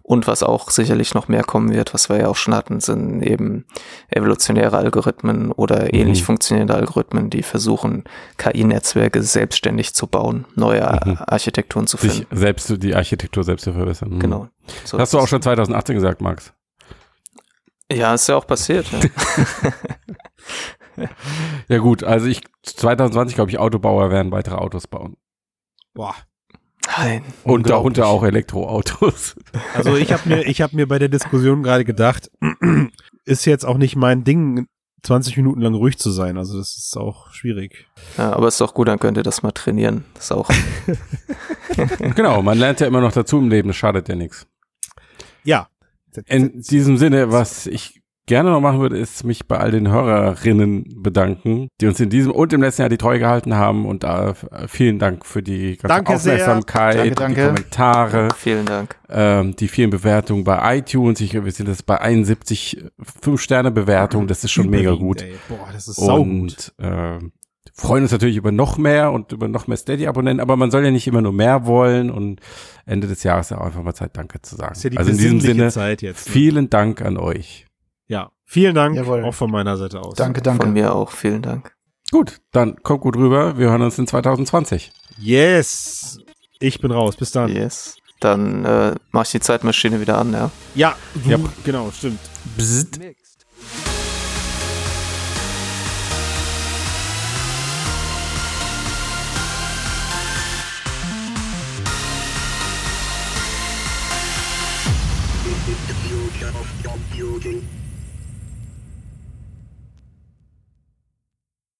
Und was auch sicherlich noch mehr kommen wird, was wir ja auch schon hatten, sind eben evolutionäre Algorithmen oder mhm. ähnlich funktionierende Algorithmen, die versuchen, KI-Netzwerke selbstständig zu bauen, neue mhm. Architekturen zu finden. Sich selbst die Architektur selbst zu verbessern. Mhm. Genau. So Hast du auch schon 2018 gesagt, Max? Ja, ist ja auch passiert. Ja, ja gut, also ich 2020 glaube ich Autobauer werden weitere Autos bauen. Boah, Nein. Und darunter auch Elektroautos. Also ich habe mir, ich habe mir bei der Diskussion gerade gedacht, ist jetzt auch nicht mein Ding, 20 Minuten lang ruhig zu sein. Also das ist auch schwierig. Ja, aber ist doch gut, dann könnt ihr das mal trainieren. Das ist auch. genau, man lernt ja immer noch dazu im Leben, das schadet ja nichts. Ja. In diesem Sinne, was ich gerne noch machen würde, ist mich bei all den Hörerinnen bedanken, die uns in diesem und im letzten Jahr die Treue gehalten haben. Und äh, vielen Dank für die ganze danke Aufmerksamkeit, danke, danke. die Kommentare, vielen Dank, ähm, die vielen Bewertungen bei iTunes. Ich, wir sind jetzt bei 71 5-Sterne-Bewertungen. Das ist schon mega gut. Ey. Boah, das ist und äh, freuen uns natürlich über noch mehr und über noch mehr Steady-Abonnenten, aber man soll ja nicht immer nur mehr wollen und Ende des Jahres ja auch einfach mal Zeit, Danke zu sagen. Ja also in diesem Sinne, jetzt, ne? vielen Dank an euch. Ja, vielen Dank Jawohl. auch von meiner Seite aus. Danke, danke. Von mir auch, vielen Dank. Gut, dann kommt gut rüber. Wir hören uns in 2020. Yes. Ich bin raus. Bis dann. Yes. Dann äh, mach ich die Zeitmaschine wieder an, ja? Ja, du, yep. genau, stimmt. Bzzt.